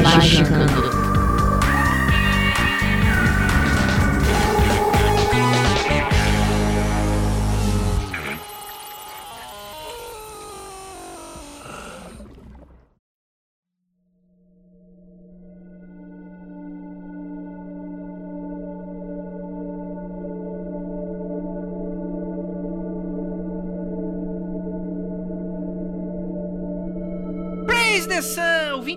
Magicando. Praise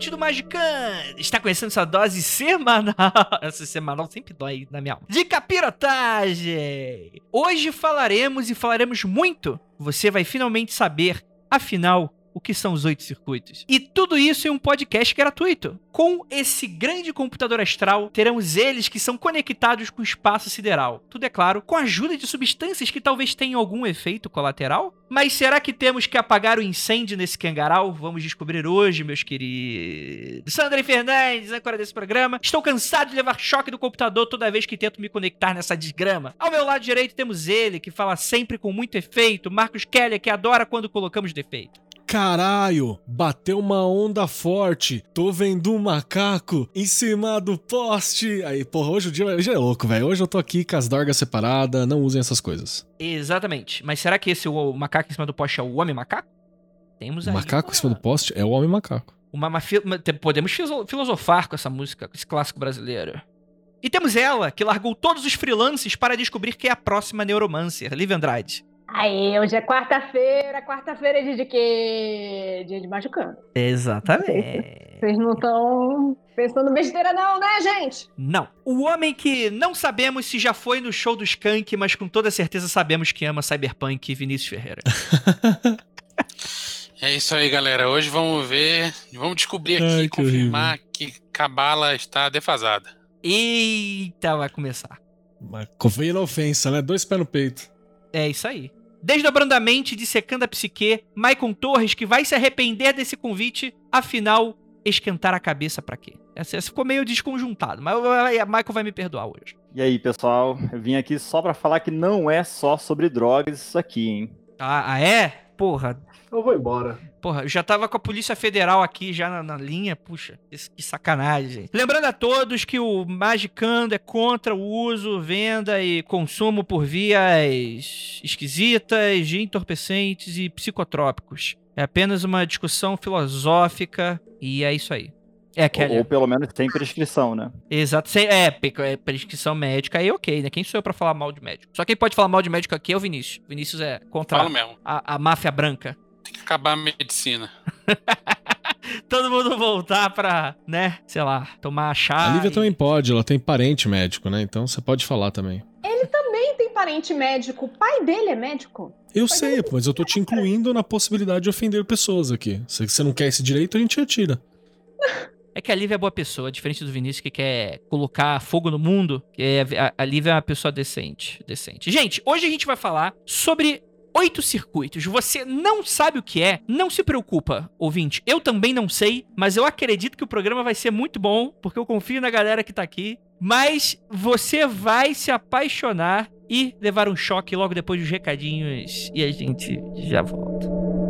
ouvinte do Magican! Está começando sua dose semanal. Essa semanal sempre dói na minha alma. De capirotagem! Hoje falaremos e falaremos muito. Você vai finalmente saber, afinal, o que são os oito circuitos. E tudo isso em um podcast gratuito. Com esse grande computador astral, teremos eles que são conectados com o espaço sideral. Tudo é claro, com a ajuda de substâncias que talvez tenham algum efeito colateral. Mas será que temos que apagar o incêndio nesse cangaral? Vamos descobrir hoje, meus queridos. Sandra Fernandes, âncora desse programa. Estou cansado de levar choque do computador toda vez que tento me conectar nessa desgrama. Ao meu lado direito temos ele, que fala sempre com muito efeito, Marcos Keller, que adora quando colocamos defeito. Caralho, bateu uma onda forte. Tô vendo um macaco em cima do poste. Aí, porra, hoje o dia hoje é louco, velho. Hoje eu tô aqui com as dorgas separadas, não usem essas coisas. Exatamente. Mas será que esse o macaco em cima do poste é o homem macaco? Temos O aí. macaco uma- em cima do poste é o homem macaco. Uma, uma uma- podemos filosofar com essa música, com esse clássico brasileiro. E temos ela, que largou todos os freelances para descobrir quem é a próxima neuromancer, Liv Andrade. Aí, hoje é quarta-feira. Quarta-feira é dia de quê? Dia de machucando. Exatamente. Vocês não estão pensando besteira, não, né, gente? Não. O homem que não sabemos se já foi no show do Skank, mas com toda certeza sabemos que ama Cyberpunk, Vinícius Ferreira. É isso aí, galera. Hoje vamos ver, vamos descobrir aqui, Ai, que confirmar que Cabala está defasada. Eita, vai começar. Na ofensa, né? Dois pés no peito. É isso aí. Desdobrando a mente, dissecando a psique, Maicon Torres, que vai se arrepender desse convite, afinal, esquentar a cabeça pra quê? Essa, ficou meio desconjuntado, mas a Michael vai me perdoar hoje. E aí, pessoal, eu vim aqui só pra falar que não é só sobre drogas isso aqui, hein? Ah, ah, é? Porra, Eu vou embora. Porra, eu já tava com a Polícia Federal aqui já na, na linha, puxa, que, que sacanagem. Lembrando a todos que o Magicando é contra o uso, venda e consumo por vias esquisitas, de entorpecentes e psicotrópicos. É apenas uma discussão filosófica e é isso aí. É, Ou, Kelly. ou pelo menos sem prescrição, né? Exato. sem- É, é, prescrição médica aí ok, né? Quem sou eu pra falar mal de médico? Só quem pode falar mal de médico aqui é o Vinícius. O Vinícius é contra Falo mesmo. a, a máfia branca. Tem que acabar a medicina. todo mundo voltar pra, né, sei lá, tomar chá. a Lívia e- também pode, ela tem parente médico, né? Então você pode falar também. Ele também tem parente médico. O pai dele é médico. Eu sei, mas eu tô te incluindo na possibilidade de ofender pessoas aqui. Se você não quer esse direito, a gente retira. É que a Lívia é boa pessoa, diferente do Vinícius que quer colocar fogo no mundo. Que é, a, a Lívia é uma pessoa decente, decente. Gente, hoje a gente vai falar sobre oito circuitos. Você não sabe o que é? Não se preocupa, ouvinte. Eu também não sei, mas eu acredito que o programa vai ser muito bom, porque eu confio na galera que tá aqui. Mas você vai se apaixonar e levar um choque logo depois dos recadinhos e a gente já volta.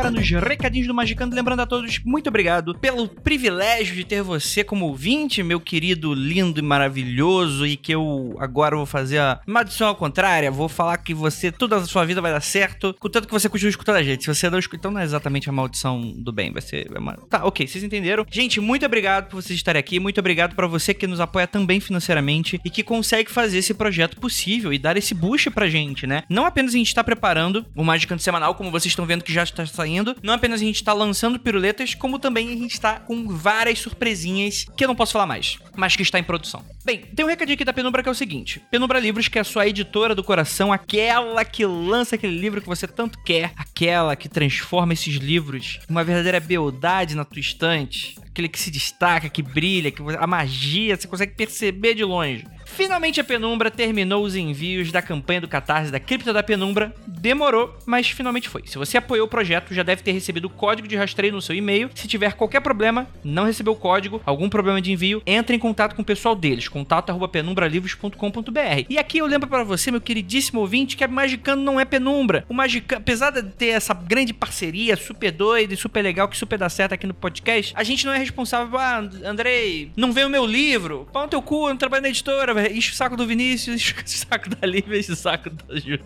Agora nos recadinhos do Magicando. Lembrando a todos, muito obrigado pelo privilégio de ter você como ouvinte, meu querido, lindo e maravilhoso. E que eu agora vou fazer a maldição ao contrário. Vou falar que você, toda a sua vida vai dar certo, contanto que você continue escutando a gente. Se você não escuta, então não é exatamente a maldição do bem, vai ser. uma- Tá, ok, vocês entenderam. Gente, muito obrigado por vocês estarem aqui. Muito obrigado pra você que nos apoia também financeiramente e que consegue fazer esse projeto possível e dar esse boost pra gente, né? Não apenas a gente tá preparando o Magicando semanal, como vocês estão vendo que já está saindo, lembrando, não apenas a gente tá lançando piruletas, como também a gente tá com várias surpresinhas que eu não posso falar mais, mas que está em produção. Bem, tem um recadinho aqui da Penumbra que é o seguinte: Penumbra Livros, que é a sua editora do coração, aquela que lança aquele livro que você tanto quer, aquela que transforma esses livros em uma verdadeira beldade na tua estante, aquele que se destaca, que brilha, que a magia você consegue perceber de longe. Finalmente a Penumbra terminou os envios da campanha do Catarse da Cripta da Penumbra. Demorou, mas finalmente foi. Se você apoiou o projeto, já deve ter recebido o código de rastreio no seu e-mail. Se tiver qualquer problema, não recebeu o código, algum problema de envio, entre em contato com o pessoal deles, contato@penumbralivros.com.br. E aqui eu lembro para você, meu queridíssimo ouvinte, que a Magicano não é Penumbra. O Magicano, apesar de ter essa grande parceria super doida e super legal que super dá certo aqui no podcast, a gente não é responsável, ah, Andrei, não veio o meu livro. No teu cu, eu não trabalho na editora, velho. Enche o saco do Vinícius, enche o saco da Lívia, enche o saco da Ju.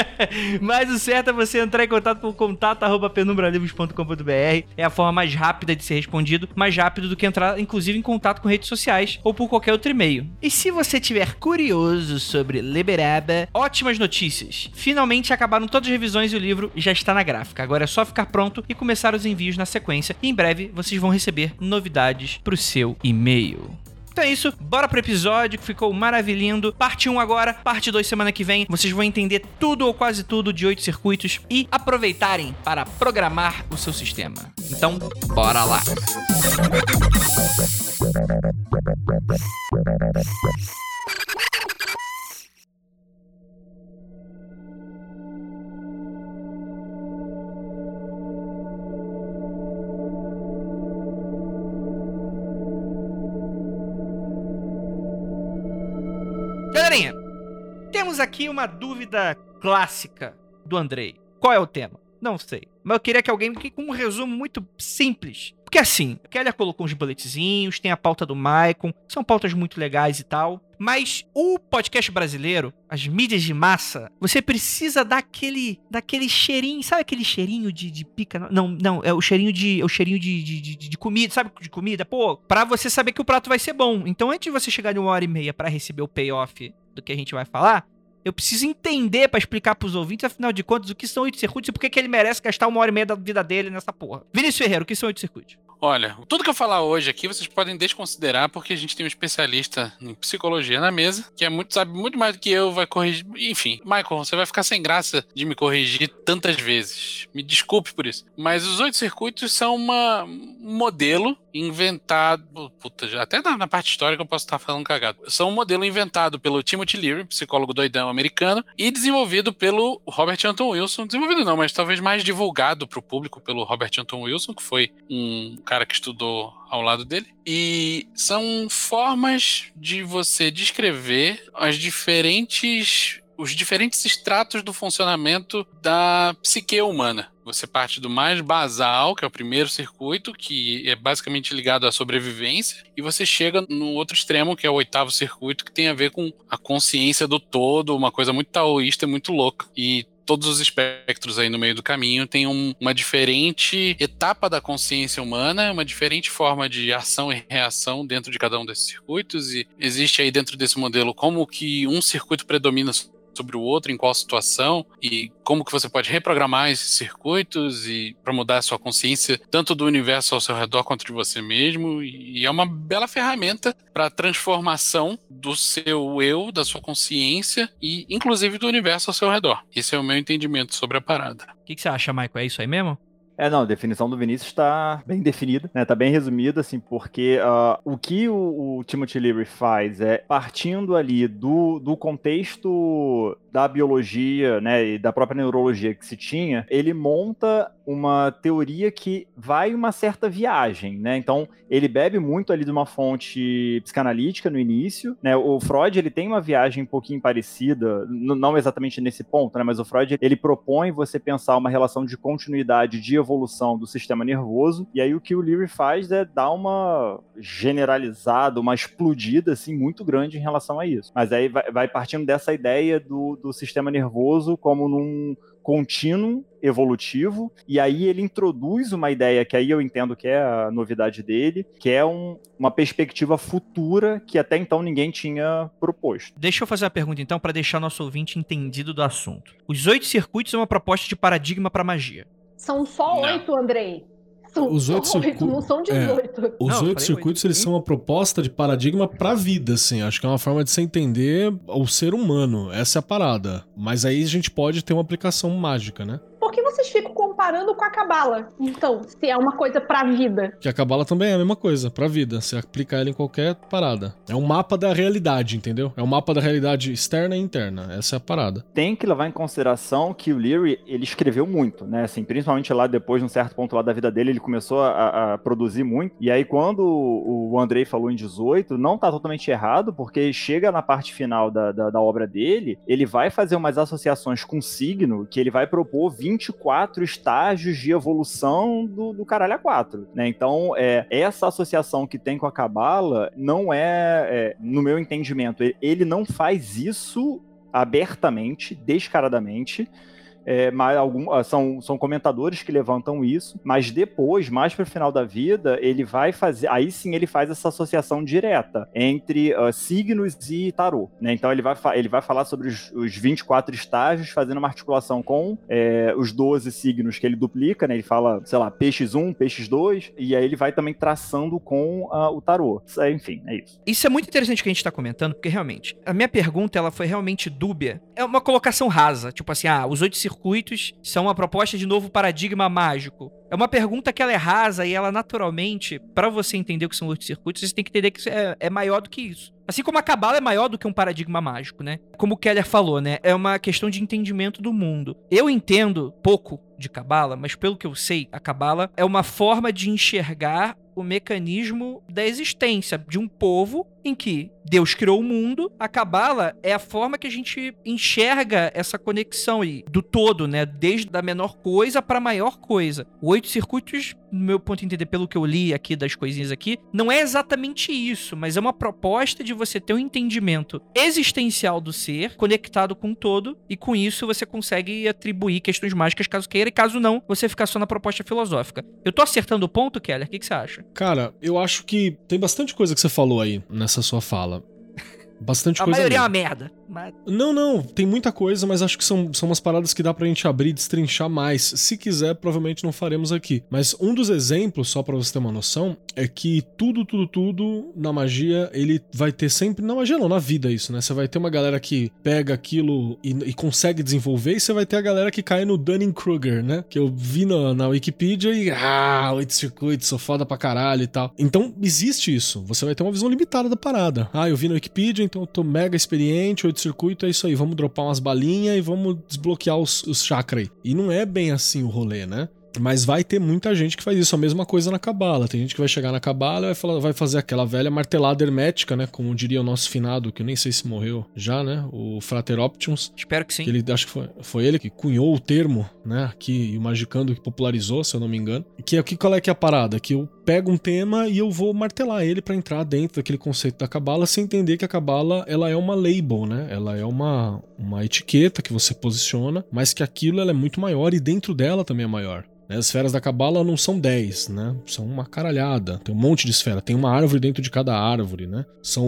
Mas o certo é você entrar em contato por contato.penumbralivros.com.br. É a forma mais rápida de ser respondido, mais rápido do que entrar, inclusive, em contato com redes sociais ou por qualquer outro e-mail. E se você tiver curioso sobre Liberaba, ótimas notícias. Finalmente acabaram todas as revisões e o livro já está na gráfica. Agora é só ficar pronto e começar os envios na sequência. E em breve vocês vão receber novidades para o seu e-mail. Então é isso, bora pro episódio que ficou maravilhindo. Parte 1 agora, parte 2 semana que vem. Vocês vão entender tudo ou quase tudo de oito circuitos e aproveitarem para programar o seu sistema. Então, bora lá. Galerinha, temos aqui uma dúvida clássica do Andrei. Qual é o tema? Não sei. Mas eu queria que alguém que com um resumo muito simples. Porque assim, a Keller colocou uns boletzinhos, tem a pauta do Maicon, são pautas muito legais e tal. Mas o podcast brasileiro, as mídias de massa, você precisa daquele, daquele cheirinho, sabe aquele cheirinho de, de pica? Não, não, é o cheirinho de, é o cheirinho de, de, de, de comida, sabe de comida? Pô, pra você saber que o prato vai ser bom. Então antes de você chegar de uma hora e meia para receber o payoff do que a gente vai falar, eu preciso entender para explicar pros ouvintes, afinal de contas, o que são oito circuitos e por que, que ele merece gastar uma hora e meia da vida dele nessa porra. Vinícius Ferreira, o que são oito circuitos? Olha, tudo que eu falar hoje aqui vocês podem desconsiderar porque a gente tem um especialista em psicologia na mesa que é muito sabe muito mais do que eu, vai corrigir. Enfim, Michael, você vai ficar sem graça de me corrigir tantas vezes. Me desculpe por isso. Mas os oito circuitos são uma, um modelo inventado. Puta, até na, na, parte histórica eu posso estar falando cagado. São um modelo inventado pelo Timothy Leary, psicólogo doidão americano, e desenvolvido pelo Robert Anton Wilson. Desenvolvido não, mas talvez mais divulgado para o público pelo Robert Anton Wilson, que foi um cara que estudou ao lado dele. E são formas de você descrever as diferentes os diferentes estratos do funcionamento da psique humana. Você parte do mais basal, que é o primeiro circuito, que é basicamente ligado à sobrevivência, e você chega no outro extremo, que é o oitavo circuito, que tem a ver com a consciência do todo, uma coisa muito taoísta muito louca. E todos os espectros aí no meio do caminho têm um, uma diferente etapa da consciência humana, uma diferente forma de ação e reação dentro de cada um desses circuitos e existe aí dentro desse modelo como que um circuito predomina sobre o outro, em qual situação e como que você pode reprogramar esses circuitos e para mudar a sua consciência tanto do universo ao seu redor quanto de você mesmo e é uma bela ferramenta para transformação do seu eu, da sua consciência e inclusive do universo ao seu redor. Esse é o meu entendimento sobre a parada. O que, que você acha, Michael? É isso aí mesmo? É, não, a definição do Vinícius está bem definida, né? Tá bem resumida, assim, porque uh, o que o, o Timothy Leary faz é, partindo ali do, do contexto da biologia, né, e da própria neurologia que se tinha, ele monta uma teoria que vai uma certa viagem, né? Então, ele bebe muito ali de uma fonte psicanalítica no início, né? O Freud, ele tem uma viagem um pouquinho parecida, não exatamente nesse ponto, né, mas o Freud, ele propõe você pensar uma relação de continuidade de evolução do sistema nervoso, e aí o que o Leary faz é dar uma generalizada, uma explodida, assim, muito grande em relação a isso. Mas aí vai, vai partindo dessa ideia do, do sistema nervoso como num contínuo evolutivo, e aí ele introduz uma ideia que aí eu entendo que é a novidade dele, que é um, uma perspectiva futura que até então ninguém tinha proposto. Deixa eu fazer a pergunta então para deixar nosso ouvinte entendido do assunto. Os oito circuitos são uma proposta de paradigma para magia. São só oito, Andrei. São Os só oito oito, circu- não são é. 18. Os Não, eu oito circuitos, oito. eles são uma proposta de paradigma pra vida, assim. Acho que é uma forma de se entender o ser humano. Essa é a parada. Mas aí a gente pode ter uma aplicação mágica, né? Por que vocês ficam comparando com a cabala? Então, se é uma coisa pra vida. Que a cabala também é a mesma coisa, pra vida. Você aplica ela em qualquer parada. É um mapa da realidade, entendeu? É um mapa da realidade externa e interna. Essa é a parada. Tem que levar em consideração que o Leary, ele escreveu muito, né? Assim, principalmente lá depois, num certo ponto lá da vida dele, ele começou a, a produzir muito. E aí, quando o Andrei falou em 18, não tá totalmente errado, porque chega na parte final da, da, da obra dele, ele vai fazer umas associações com signo, que ele vai propor 24 estágios de evolução do, do caralho a 4, né? Então, é, essa associação que tem com a Cabala não é, é, no meu entendimento, ele não faz isso abertamente, descaradamente. É, mas algum, ah, são, são comentadores que levantam isso, mas depois, mais para o final da vida, ele vai fazer. Aí sim ele faz essa associação direta entre ah, signos e tarô. Né? Então ele vai, ele vai falar sobre os, os 24 estágios, fazendo uma articulação com é, os 12 signos que ele duplica, né? Ele fala, sei lá, peixes 1, peixes 2, e aí ele vai também traçando com ah, o tarô. É, Enfim, é isso. Isso é muito interessante que a gente tá comentando, porque realmente, a minha pergunta ela foi realmente dúbia. É uma colocação rasa, tipo assim, ah, os oito circuitos são uma proposta de novo paradigma mágico. É uma pergunta que ela é rasa e ela naturalmente, pra você entender o que são oito circuitos, você tem que entender que é, é maior do que isso. Assim como a cabala é maior do que um paradigma mágico, né? Como o Keller falou, né? É uma questão de entendimento do mundo. Eu entendo pouco de cabala, mas pelo que eu sei, a cabala é uma forma de enxergar o mecanismo da existência de um povo em que Deus criou o mundo. A cabala é a forma que a gente enxerga essa conexão aí do todo, né? Desde a menor coisa para a maior coisa. O oito circuitos, no meu ponto de entender, pelo que eu li aqui das coisinhas aqui, não é exatamente isso, mas é uma proposta de você ter um entendimento existencial do ser conectado com o todo e com isso você consegue atribuir questões mágicas caso queira e caso não, você ficar só na proposta filosófica. Eu tô acertando o ponto, Keller? O que, que você acha? Cara, eu acho que tem bastante coisa que você falou aí nessa sua fala. Bastante A coisa. maioria é uma merda. Mas Não, não, tem muita coisa, mas acho que são, são umas paradas que dá pra gente abrir e destrinchar mais. Se quiser, provavelmente não faremos aqui. Mas um dos exemplos, só pra você ter uma noção, é que tudo, tudo, tudo na magia, ele vai ter sempre. Na magia não, na vida isso, né? Você vai ter uma galera que pega aquilo e, e consegue desenvolver, e você vai ter a galera que cai no Dunning-Kruger, né? Que eu vi na, na Wikipedia e. Ah, oito circuitos, sou foda pra caralho e tal. Então, existe isso. Você vai ter uma visão limitada da parada. Ah, eu vi na Wikipedia, então eu tô mega experiente, oito circuito, é isso aí. Vamos dropar umas balinhas e vamos desbloquear os, os chakras aí. E não é bem assim o rolê, né? Mas vai ter muita gente que faz isso, a mesma coisa na cabala. Tem gente que vai chegar na cabala e vai, falar, vai fazer aquela velha martelada hermética, né? Como diria o nosso finado, que eu nem sei se morreu já, né? O Frater Optimus. espero que sim. Que ele, acho que foi, foi ele que cunhou o termo, né? Aqui, e o Magicando que popularizou, se eu não me engano. Que é que qual é que é a parada? Que eu pego um tema e eu vou martelar ele pra entrar dentro daquele conceito da cabala, sem entender que a cabala ela é uma label, né? Ela é uma, uma etiqueta que você posiciona, mas que aquilo ela é muito maior e dentro dela também é maior. né? As esferas da cabala não são 10, né? São uma caralhada. Tem um monte de esfera. Tem uma árvore dentro de cada árvore, né? São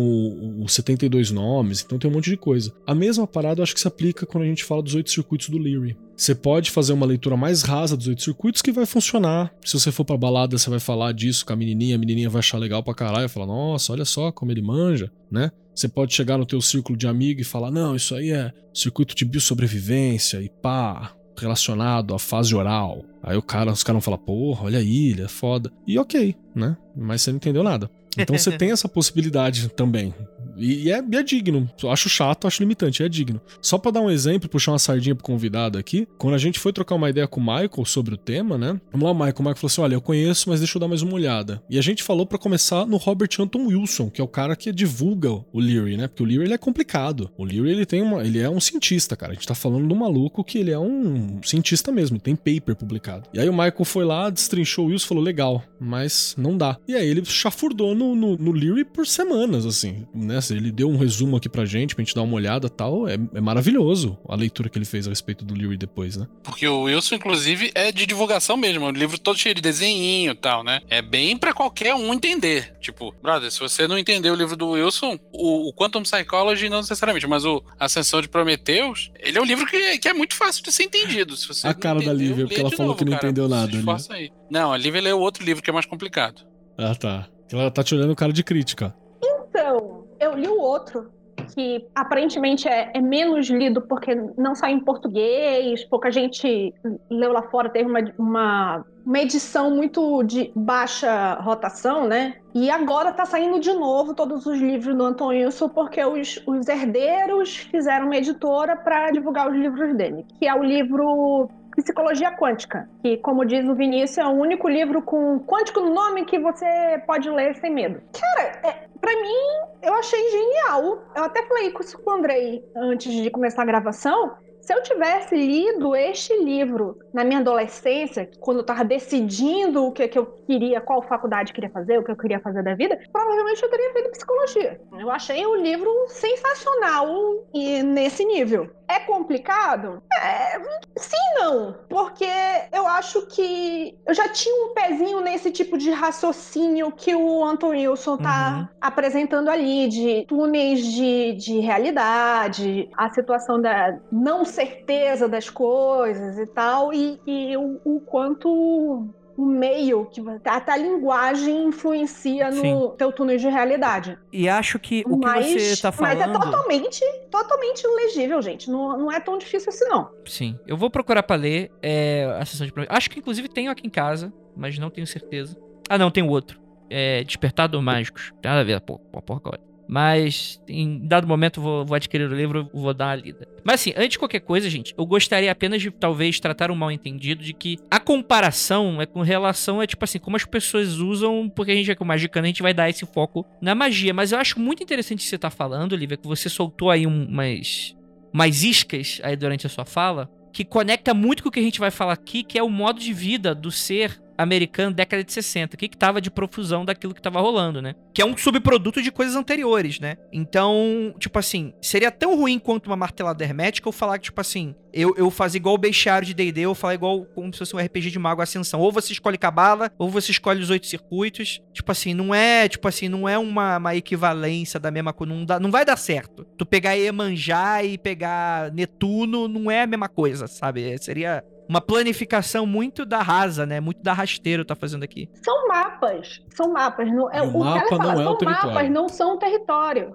os 72 nomes, então tem um monte de coisa. A mesma parada eu acho que se aplica quando a gente fala dos oito circuitos do Leary. Você pode fazer uma leitura mais rasa dos oito circuitos que vai funcionar. Se você for pra balada, você vai falar disso com a menininha, a menininha vai achar legal pra caralho, vai falar, nossa, olha só como ele manja, né? Você pode chegar no teu círculo de amigo e falar, não, isso aí é circuito de biosobrevivência e pá, relacionado à fase oral. Aí o cara, os caras vão falar, porra, olha a ilha, é foda. E ok, né? Mas você não entendeu nada. Então você tem essa possibilidade também. E, é, é digno. Eu acho chato, acho limitante, é digno. Só pra dar um exemplo, puxar uma sardinha pro convidado aqui, quando a gente foi trocar uma ideia com o Michael sobre o tema, né? Vamos lá, Michael. O Michael falou assim: olha, eu conheço, mas deixa eu dar mais uma olhada. E a gente falou pra começar no Robert Anton Wilson, que é o cara que divulga o Leary, né? Porque o Leary ele é complicado. O Leary ele tem uma. Ele é um cientista, cara. A gente tá falando um maluco que ele é um cientista mesmo, tem paper publicado. E aí o Michael foi lá, destrinchou o Wilson falou: legal, mas não dá. E aí ele chafurdou no no, no, no Leary por semanas, assim, né? Ele deu um resumo aqui pra gente, pra gente dar uma olhada e tal. É, é maravilhoso a leitura que ele fez a respeito do Leary depois, né? Porque o Wilson, inclusive, é de divulgação mesmo. O livro todo cheio de desenhinho e tal, né? É bem pra qualquer um entender. Tipo, brother, se você não entender o livro do Wilson, o, o Quantum Psychology não necessariamente, mas o Ascensão de Prometeus, ele é um livro que, que é muito fácil de ser entendido. Se você A não cara da Lívia, lê porque ela falou novo, que não cara. entendeu Se nada esforça aí. Não, a Lívia leu outro livro que é mais complicado. Ah, tá. Ela tá te olhando cara de crítica. Então, eu li o outro, que aparentemente é, é menos lido porque não sai em português, pouca gente leu lá fora, teve uma, uma, uma edição muito de baixa rotação, né? E agora tá saindo de novo todos os livros do Anton Wilson porque os, os herdeiros fizeram uma editora para divulgar os livros dele, que é o livro Psicologia Quântica, que, como diz o Vinícius, é o único livro com quântico no nome que você pode ler sem medo. Cara, é, pra mim, eu achei genial. Eu até falei isso com o Andrei antes de começar a gravação. Se eu tivesse lido este livro na minha adolescência, quando eu estava decidindo o que, que eu queria, qual faculdade eu queria fazer, o que eu queria fazer da vida, provavelmente eu teria feito psicologia. Eu achei o livro sensacional e nesse nível. É complicado? É, sim não. Porque eu acho que eu já tinha um pezinho nesse tipo de raciocínio que o Anton Wilson tá Uhum. apresentando ali, de túneis de, de realidade, a situação da não certeza das coisas e tal, e, e o, o quanto o meio, que até a linguagem influencia no Sim. teu túnel de realidade. E acho que o que mas, você tá mas é falando. totalmente, totalmente legível, gente. Não, não é tão difícil assim, não. Sim. Eu vou procurar pra ler é, a sessão de. Acho que inclusive tenho aqui em casa, mas não tenho certeza. Ah, não, tem o outro. É Despertador Mágicos. Tem nada a ver, pô, porra com a outra. Mas em dado momento vou, vou adquirir o livro, vou dar uma lida. Mas assim, antes de qualquer coisa, gente, eu gostaria apenas de talvez tratar um mal entendido de que a comparação é com relação a, tipo assim, como as pessoas usam, porque a gente é com magicano, a gente vai dar esse foco na magia. Mas eu acho muito interessante o que você tá falando, Olivia, que você soltou aí um- umas, umas iscas aí durante a sua fala, que conecta muito com o que a gente vai falar aqui, que é o modo de vida do ser americano década de 60, que que tava de profusão daquilo que tava rolando, né? Que é um subproduto de coisas anteriores, né? Então, tipo assim, seria tão ruim quanto uma martelada hermética eu falar que, tipo assim, eu, eu fazer igual o bestiário de D&D, eu falar igual como se fosse um RPG de Mago Ascensão. Ou você escolhe Cabala, ou você escolhe os oito circuitos. Tipo assim, não é, tipo assim, não é uma, uma equivalência da mesma coisa, não, dá- não vai dar certo. Tu pegar Iemanjá e pegar Netuno não é a mesma coisa, sabe? Seria uma planificação muito da rasa, né? Muito da rasteiro tá fazendo aqui. São mapas. São mapas. Não, é, o o mapa fala, não é o são território. mapas, não são o território.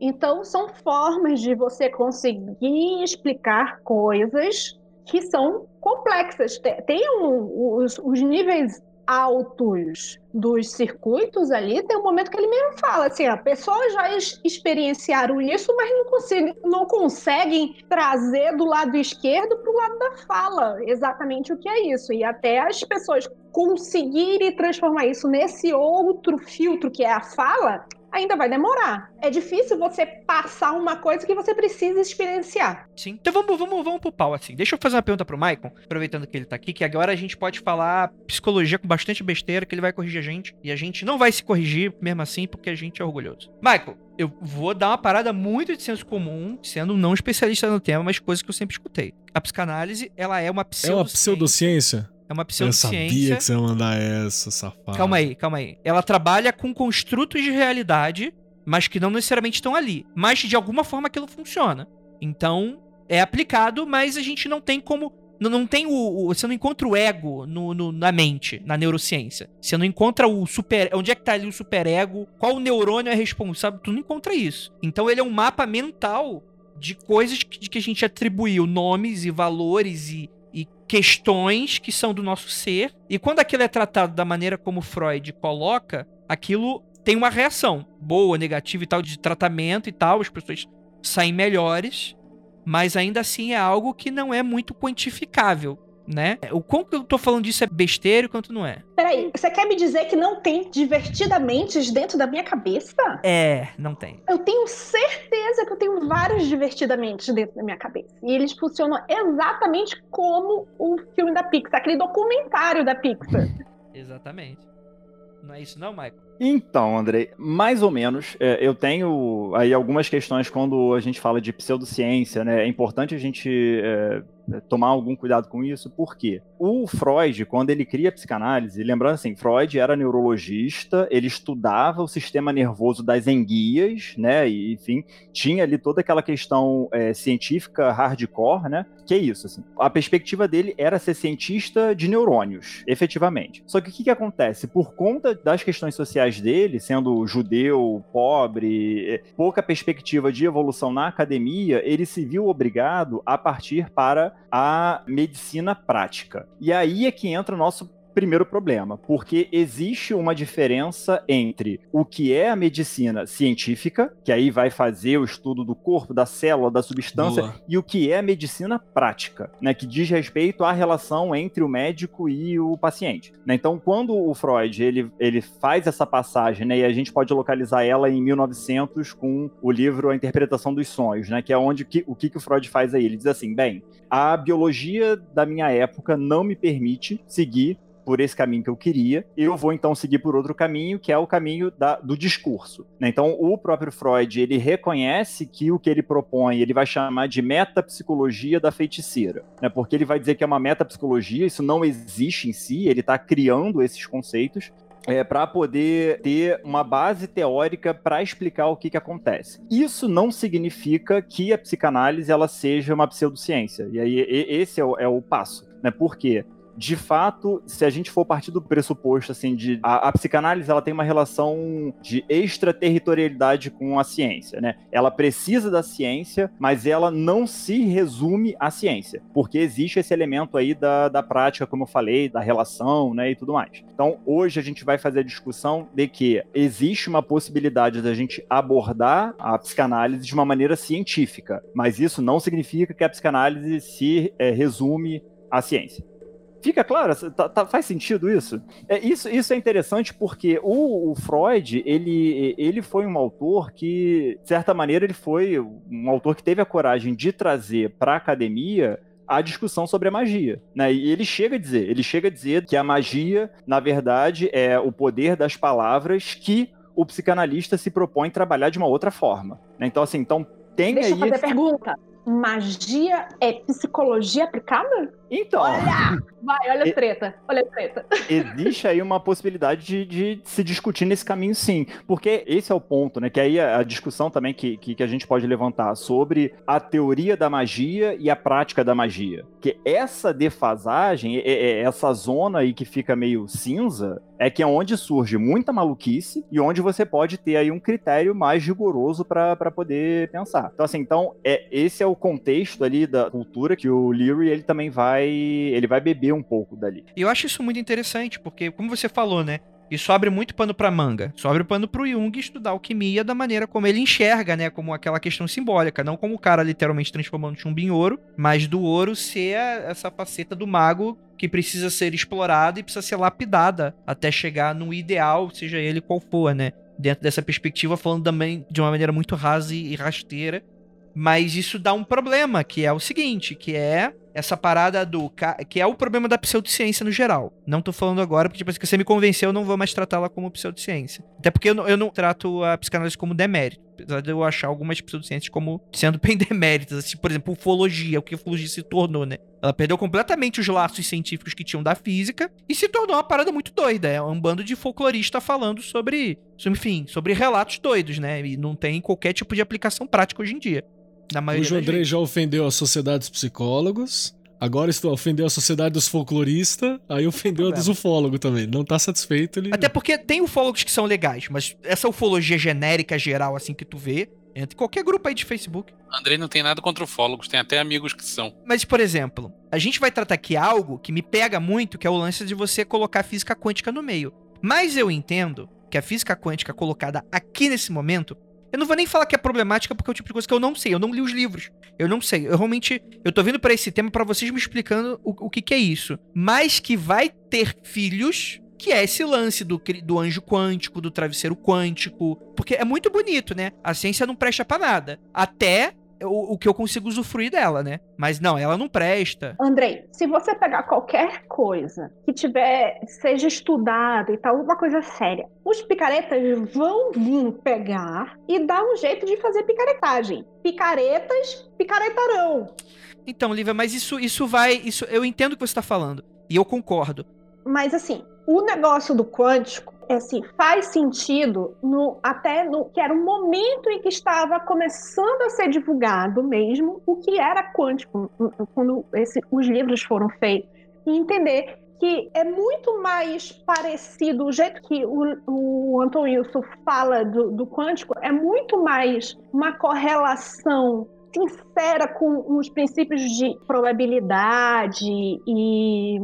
Então, são formas de você conseguir explicar coisas que são complexas. Te- Tem um- os, os níveis altos dos circuitos ali, tem um momento que ele mesmo fala assim, a pessoa já ex- experienciaram isso, mas não, consigo- não conseguem trazer do lado esquerdo para o lado da fala exatamente o que é isso. E até as pessoas conseguirem transformar isso nesse outro filtro que é a fala, ainda vai demorar. É difícil você passar uma coisa que você precisa experienciar. Sim. Então vamos, vamos, vamos pro pau, assim. Deixa eu fazer uma pergunta pro Maicon, aproveitando que ele tá aqui, que agora a gente pode falar psicologia com bastante besteira, que ele vai corrigir a gente. E a gente não vai se corrigir, mesmo assim, porque a gente é orgulhoso. Maicon, eu vou dar uma parada muito de senso comum, sendo não especialista no tema, mas coisas que eu sempre escutei. A psicanálise, ela é uma É uma pseudociência. Pseudociência? É uma Eu sabia pseudociência. que você ia mandar essa, safado. Calma aí, calma aí. Ela trabalha com construtos de realidade, mas que não necessariamente estão ali. Mas de alguma forma aquilo funciona. Então, é aplicado, mas a gente não tem como. Não, não tem o, o- Você não encontra o ego no, no- na mente, na neurociência. Você não encontra o super. Onde é que tá ali o superego? Qual neurônio é responsável? Tu não encontra isso. Então ele é um mapa mental de coisas que, de que a gente atribuiu nomes e valores e questões que são do nosso ser. E quando aquilo é tratado da maneira como Freud coloca, aquilo tem uma reação boa, negativa e tal, de tratamento e tal, as pessoas saem melhores, mas ainda assim é algo que não é muito quantificável, né? O quanto que eu tô falando disso é besteira e o quanto não é. Peraí, você quer me dizer que não tem divertidamente dentro da minha cabeça? É, não tem. Eu tenho certeza que eu tenho vários divertidamente dentro da minha cabeça. E eles funcionam exatamente como o filme da Pixar, aquele documentário da Pixar. Exatamente. Não é isso não, Michael? Então, Andrei, mais ou menos. É, eu tenho aí algumas questões quando a gente fala de pseudociência, né? É importante a gente é, tomar algum cuidado com isso, porque o Freud, quando ele cria a psicanálise, lembrando assim, Freud era neurologista, ele estudava o sistema nervoso das enguias, né, e enfim, tinha ali toda aquela questão é, científica hardcore, né, que é isso, assim, a perspectiva dele era ser cientista de neurônios, efetivamente. Só que o que, que acontece? Por conta das questões sociais dele, sendo judeu, pobre, é, pouca perspectiva de evolução na academia, ele se viu obrigado a partir para a medicina prática. E aí é que entra o nosso primeiro problema, porque existe uma diferença entre o que é a medicina científica, que aí vai fazer o estudo do corpo, da célula, da substância, Boa. e o que é a medicina prática, né, que diz respeito à relação entre o médico e o paciente. Né? Então, quando o Freud ele, ele faz essa passagem, né, e a gente pode localizar ela em 1900 com o livro A Interpretação dos Sonhos, né, que é onde que, o que, que o Freud faz aí. Ele diz assim, bem, a biologia da minha época não me permite seguir por esse caminho que eu queria, eu vou então seguir por outro caminho, que é o caminho da, do discurso. Né? Então, o próprio Freud, ele reconhece que o que ele propõe, ele vai chamar de metapsicologia da feiticeira, né? porque ele vai dizer que é uma metapsicologia, isso não existe em si, ele está criando esses conceitos, é, para poder ter uma base teórica para explicar o que, que acontece. Isso não significa que a psicanálise ela seja uma pseudociência. E aí esse é o, é o passo. Né? Por quê? De fato, se a gente for partir do pressuposto assim de a, a, psicanálise ela tem uma relação de extraterritorialidade com a ciência, né? Ela precisa da ciência, mas ela não se resume à ciência, porque existe esse elemento aí da, da prática, como eu falei, da relação, né, e tudo mais. Então, hoje a gente vai fazer a discussão de que existe uma possibilidade da gente abordar a psicanálise de uma maneira científica, mas isso não significa que a psicanálise se é, resume à ciência. Fica claro? Tá, tá, faz sentido isso? É, isso? Isso é interessante porque o, o, Freud, ele, ele foi um autor que, de certa maneira, ele foi um autor que teve a coragem de trazer para a academia a discussão sobre a magia, né? E ele chega a dizer, ele chega a dizer que a magia, na verdade, é o poder das palavras que o psicanalista se propõe trabalhar de uma outra forma. Né? Então, assim, então tem Deixa aí. Deixa eu fazer esse... pergunta. Magia é psicologia aplicada? Então. Olha! Vai, olha a treta. Olha a treta. Existe aí uma possibilidade de, de, se discutir nesse caminho, sim. Porque esse é o ponto, né? Que aí a, discussão também que, que, que, a gente pode levantar sobre a teoria da magia e a prática da magia. Que essa defasagem, essa zona aí que fica meio cinza, é que é onde surge muita maluquice e onde você pode ter aí um critério mais rigoroso para poder pensar. Então, assim, então, é, esse é o contexto ali da cultura que o Leary, ele também vai vai ele vai beber um pouco dali. E eu acho isso muito interessante, porque como você falou, né? Isso abre muito pano para manga. Isso abre pano pro Jung estudar alquimia da maneira como ele enxerga, né? Como aquela questão simbólica. Não como o cara literalmente transformando chumbo em ouro, mas do ouro ser essa faceta do mago que precisa ser explorada e precisa ser lapidada até chegar no ideal, seja ele qual for, né? Dentro dessa perspectiva, falando também de uma maneira muito rasa e rasteira. Mas isso dá um problema, que é o seguinte, que é essa parada do. que é o problema da pseudociência no geral. Não tô falando agora, porque, tipo, se você me convenceu, eu não vou mais tratá-la como pseudociência. Até porque eu não, eu não trato a psicanálise como demérito. Apesar de eu achar algumas pseudociências como sendo bem deméritas. Assim, por exemplo, ufologia, o que a ufologia se tornou, né? Ela perdeu completamente os laços científicos que tinham da física e se tornou uma parada muito doida. É um bando de folclorista falando sobre, enfim, sobre relatos doidos, né? E não tem qualquer tipo de aplicação prática hoje em dia. Na maioria o Jodrei já ofendeu a sociedade dos psicólogos. Agora estou ofendeu a sociedade dos folcloristas, aí ofendeu a dos ufólogos também. Não tá satisfeito, ele. Até porque tem ufólogos que são legais, mas essa ufologia genérica, geral, assim que tu vê, entre qualquer grupo aí de Facebook. Andrei não tem nada contra ufólogos, tem até amigos que são. Mas, por exemplo, a gente vai tratar aqui algo que me pega muito, que é o lance de você colocar a física quântica no meio. Mas eu entendo que a física quântica colocada aqui nesse momento eu não vou nem falar que é problemática porque é o tipo de coisa que eu não sei. Eu não li os livros. Eu não sei. Eu realmente. Eu tô vindo para esse tema para vocês me explicando o, o que, que é isso. Mas que vai ter filhos que é esse lance do, do anjo quântico, do travesseiro quântico. Porque é muito bonito, né? A ciência não presta para nada. Até o, o que eu consigo usufruir dela, né? Mas não, ela não presta. Andrei, se você pegar qualquer coisa que tiver, seja estudado e tal, uma coisa séria, os picaretas vão vir pegar e dar um jeito de fazer picaretagem. Picaretas picaretarão. Então, Lívia, mas isso, isso vai. Isso, eu entendo o que você está falando. E eu concordo. Mas assim, o negócio do quântico, é assim, faz sentido no, até no que era o momento em que estava começando a ser divulgado mesmo o que era quântico, quando esse, os livros foram feitos. E entender que é muito mais parecido, o jeito que o, o Anton Wilson fala do, do quântico, é muito mais uma correlação sincera com os princípios de probabilidade e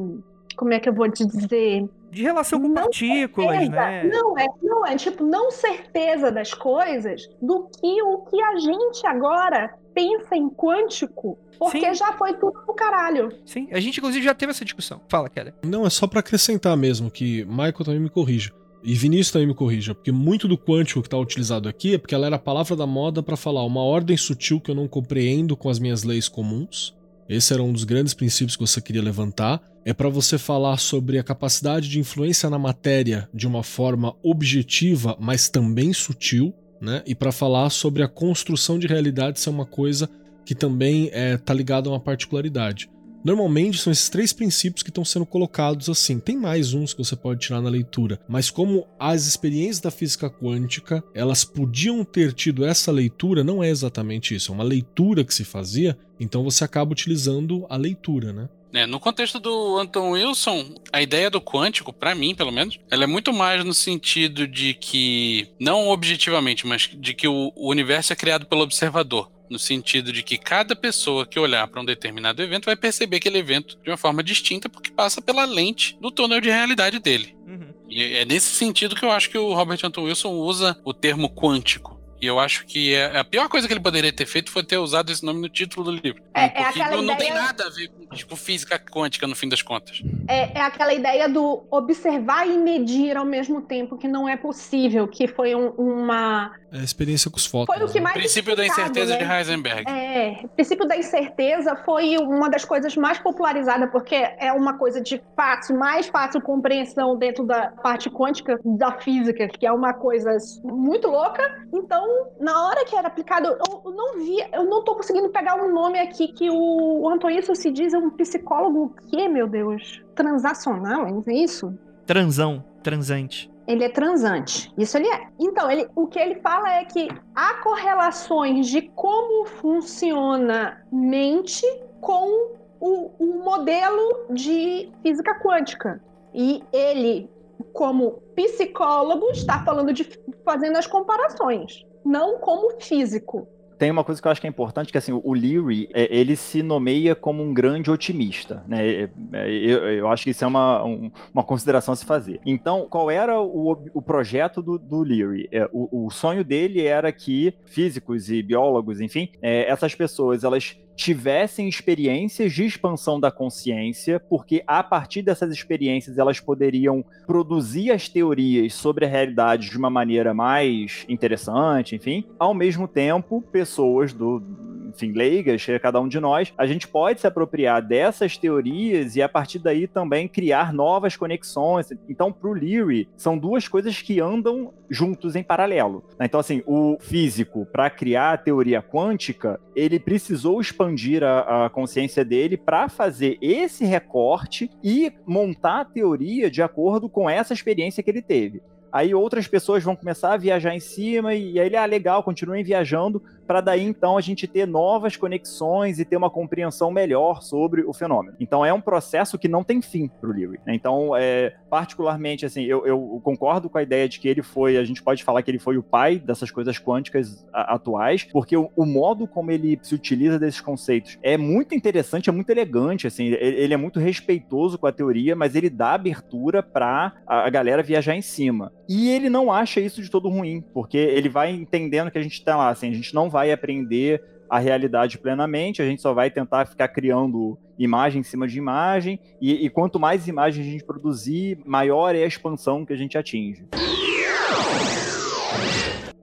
como é que eu vou te dizer? De relação com não partículas, certeza, né? Não é, não é, tipo, não certeza das coisas do que o que a gente agora pensa em quântico, porque Sim. já foi tudo pro caralho. Sim, a gente inclusive já teve essa discussão. Fala, Keller. Não, é só pra acrescentar mesmo, que Michael também me corrija. E Vinícius também me corrija, porque muito do quântico que tá utilizado aqui é porque ela era a palavra da moda pra falar uma ordem sutil que eu não compreendo com as minhas leis comuns. Esse era um dos grandes princípios que você queria levantar. É para você falar sobre a capacidade de influência na matéria de uma forma objetiva, mas também sutil, né? E para falar sobre a construção de realidade ser uma coisa que também é, tá ligada a uma particularidade. Normalmente são esses três princípios que estão sendo colocados assim. Tem mais uns que você pode tirar na leitura, mas como as experiências da física quântica, elas podiam ter tido essa leitura, não é exatamente isso, é uma leitura que se fazia, então você acaba utilizando a leitura, né? É, no contexto do Anton Wilson, a ideia do quântico, pra mim, pelo menos, ela é muito mais no sentido de que, não objetivamente, mas de que o, o universo é criado pelo observador. No sentido de que cada pessoa que olhar para um determinado evento vai perceber aquele evento de uma forma distinta, porque passa pela lente do túnel de realidade dele. Uhum. E é nesse sentido que eu acho que o Robert Anton Wilson usa o termo quântico. E eu acho que é, a pior coisa que ele poderia ter feito foi ter usado esse nome no título do livro. É- é porque não, não tem ideia- nada a ver com tipo, física quântica, no fim das contas. É, é aquela ideia do observar e medir ao mesmo tempo, que não é possível, que foi um- uma. É a experiência com os fótons. Foi o que né? mais. princípio da incerteza né? de Heisenberg. É, o princípio da incerteza foi uma das coisas mais popularizadas, porque é uma coisa de fácil, mais fácil compreensão dentro da parte quântica da física, que é uma coisa muito louca. Então, na hora que era aplicado, eu não vi, eu não tô conseguindo pegar um nome aqui que o Antônio se diz é um psicólogo o quê, meu Deus? Transacional, é isso? Transão, transante. Ele é transante. Isso ele é. Então, ele, o que ele fala é que há correlações de como funciona mente com o, o modelo de física quântica. E ele, como psicólogo, está falando de fazendo as comparações, não como físico. Tem uma coisa que eu acho que é importante, que assim, o Leary, é, ele se nomeia como um grande otimista, né? É, é, Eu, eu acho que isso é uma, um- uma consideração a se fazer. Então, qual era o, o projeto do, do Leary? O, o sonho dele era que físicos e biólogos, enfim, essas pessoas, elas tivessem experiências de expansão da consciência, porque a partir dessas experiências elas poderiam produzir as teorias sobre a realidade de uma maneira mais interessante, enfim. Ao mesmo tempo, pessoas do enfim, leigas, cada um de nós, a gente pode se apropriar dessas teorias e a partir daí também criar novas conexões. Então, para o Leary, são duas coisas que andam juntos em paralelo. né? Então, assim, o físico, para criar a teoria quântica, ele precisou expandir a, a consciência dele para fazer esse recorte e montar a teoria de acordo com essa experiência que ele teve. Aí outras pessoas vão começar a viajar em cima e aí ele, ah, legal, continuem viajando, para daí então a gente ter novas conexões e ter uma compreensão melhor sobre o fenômeno. Então é um processo que não tem fim para o Leary. né? Então, é, particularmente, assim, eu, eu concordo com a ideia de que ele foi, a gente pode falar que ele foi o pai dessas coisas quânticas atuais, porque o, o modo como ele se utiliza desses conceitos é muito interessante, é muito elegante, assim, ele, é muito respeitoso com a teoria, mas ele dá abertura para a, galera viajar em cima. E ele não acha isso de todo ruim, porque ele vai entendendo que a gente tá lá, assim, a gente não vai aprender a realidade plenamente, a gente só vai tentar ficar criando imagem em cima de imagem, e, e quanto mais imagens a gente produzir, maior é a expansão que a gente atinge.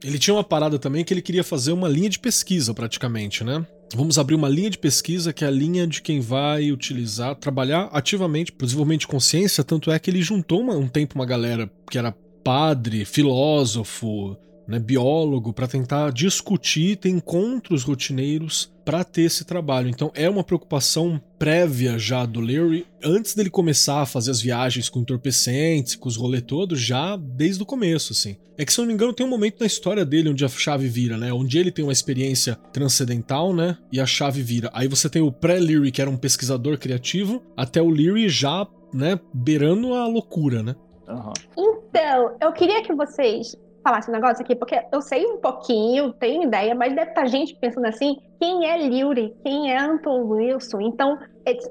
Ele tinha uma parada também que ele queria fazer uma linha de pesquisa, praticamente, né? Vamos abrir uma linha de pesquisa que é a linha de quem vai utilizar, trabalhar ativamente para desenvolvimento de consciência. Tanto é que ele juntou uma, um tempo uma galera que era padre, filósofo, né, biólogo, para tentar discutir, ter encontros rotineiros para ter esse trabalho. Então é uma preocupação prévia já do Leary, antes dele começar a fazer as viagens com entorpecentes, com os rolê todos, já desde o começo, assim. É que se eu não me engano tem um momento na história dele onde a chave vira, né? Onde ele tem uma experiência transcendental, né? E a chave vira. Aí você tem o pré-Leary, que era um pesquisador criativo, até o Leary já, né, beirando a loucura, né? Aham. Então, eu queria que vocês falassem um negócio aqui, porque eu sei um pouquinho, tenho ideia, mas deve estar gente pensando assim: quem é Lurie? Quem é Anton Wilson? Então,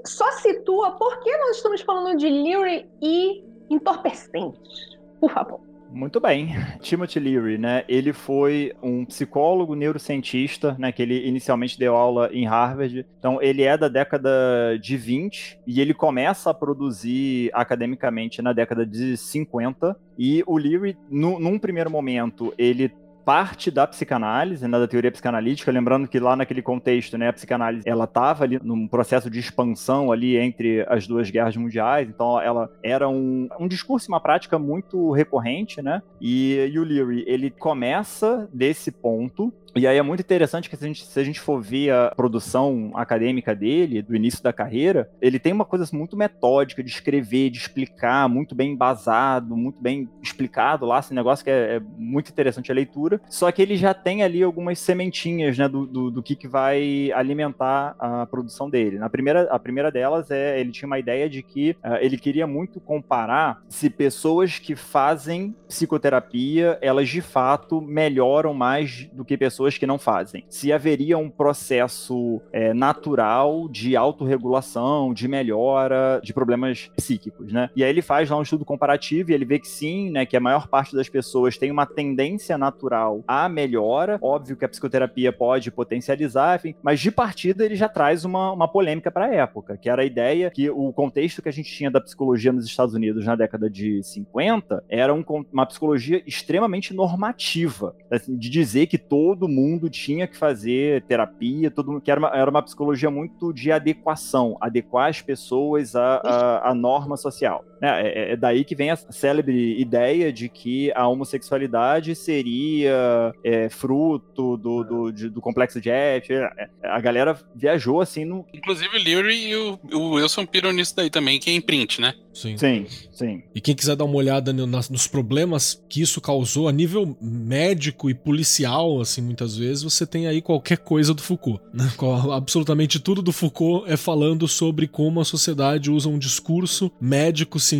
só situa por que nós estamos falando de Lurie e entorpecentes. Por favor. Muito bem. Timothy Leary, né? Ele foi um psicólogo neurocientista, né? Que ele inicialmente deu aula em Harvard. Então, ele é da década de 20 e ele começa a produzir academicamente na década de 50. E o Leary, no, num primeiro momento, ele parte da psicanálise, né, da teoria psicanalítica, lembrando que lá naquele contexto, né, a psicanálise, ela estava ali num processo de expansão ali entre as duas guerras mundiais, então ela era um, um discurso e uma prática muito recorrente, né, e, e o Leary, ele começa desse ponto, e aí é muito interessante que se a, gente, se a gente for ver a produção acadêmica dele, do início da carreira, ele tem uma coisa muito metódica de escrever, de explicar, muito bem embasado, muito bem explicado lá, esse negócio que é, é muito interessante a leitura. Só que ele já tem ali algumas sementinhas, né, do, do, do que, que vai alimentar a produção dele. Na primeira, a primeira delas é, ele tinha uma ideia de que uh, ele queria muito comparar se pessoas que fazem psicoterapia, elas de fato melhoram mais do que pessoas pessoas que não fazem. Se haveria um processo é, natural de autorregulação, de melhora de problemas psíquicos, né? E aí ele faz lá um estudo comparativo e ele vê que sim, né, que a maior parte das pessoas tem uma tendência natural à melhora. Óbvio que a psicoterapia pode potencializar, enfim, mas de partida ele já traz uma, uma polêmica para a época, que era a ideia que o contexto que a gente tinha da psicologia nos Estados Unidos na década de 50 era um, uma psicologia extremamente normativa, assim, de dizer que todo mundo tinha que fazer terapia, todo mundo, que era uma, era uma psicologia muito de adequação, adequar as pessoas à, à, à norma social. É, é, é, daí que vem a célebre ideia de que a homossexualidade seria é, fruto do, do, de, do complexo de Édipo. A galera viajou assim no. Inclusive o Leary e o, o Wilson piram nisso daí também, que é imprint, né? Sim. Sim, sim. E quem quiser dar uma olhada no, nas, nos problemas que isso causou a nível médico e policial, assim, muitas vezes, você tem aí qualquer coisa do Foucault. Né? Absolutamente tudo do Foucault é falando sobre como a sociedade usa um discurso médico científico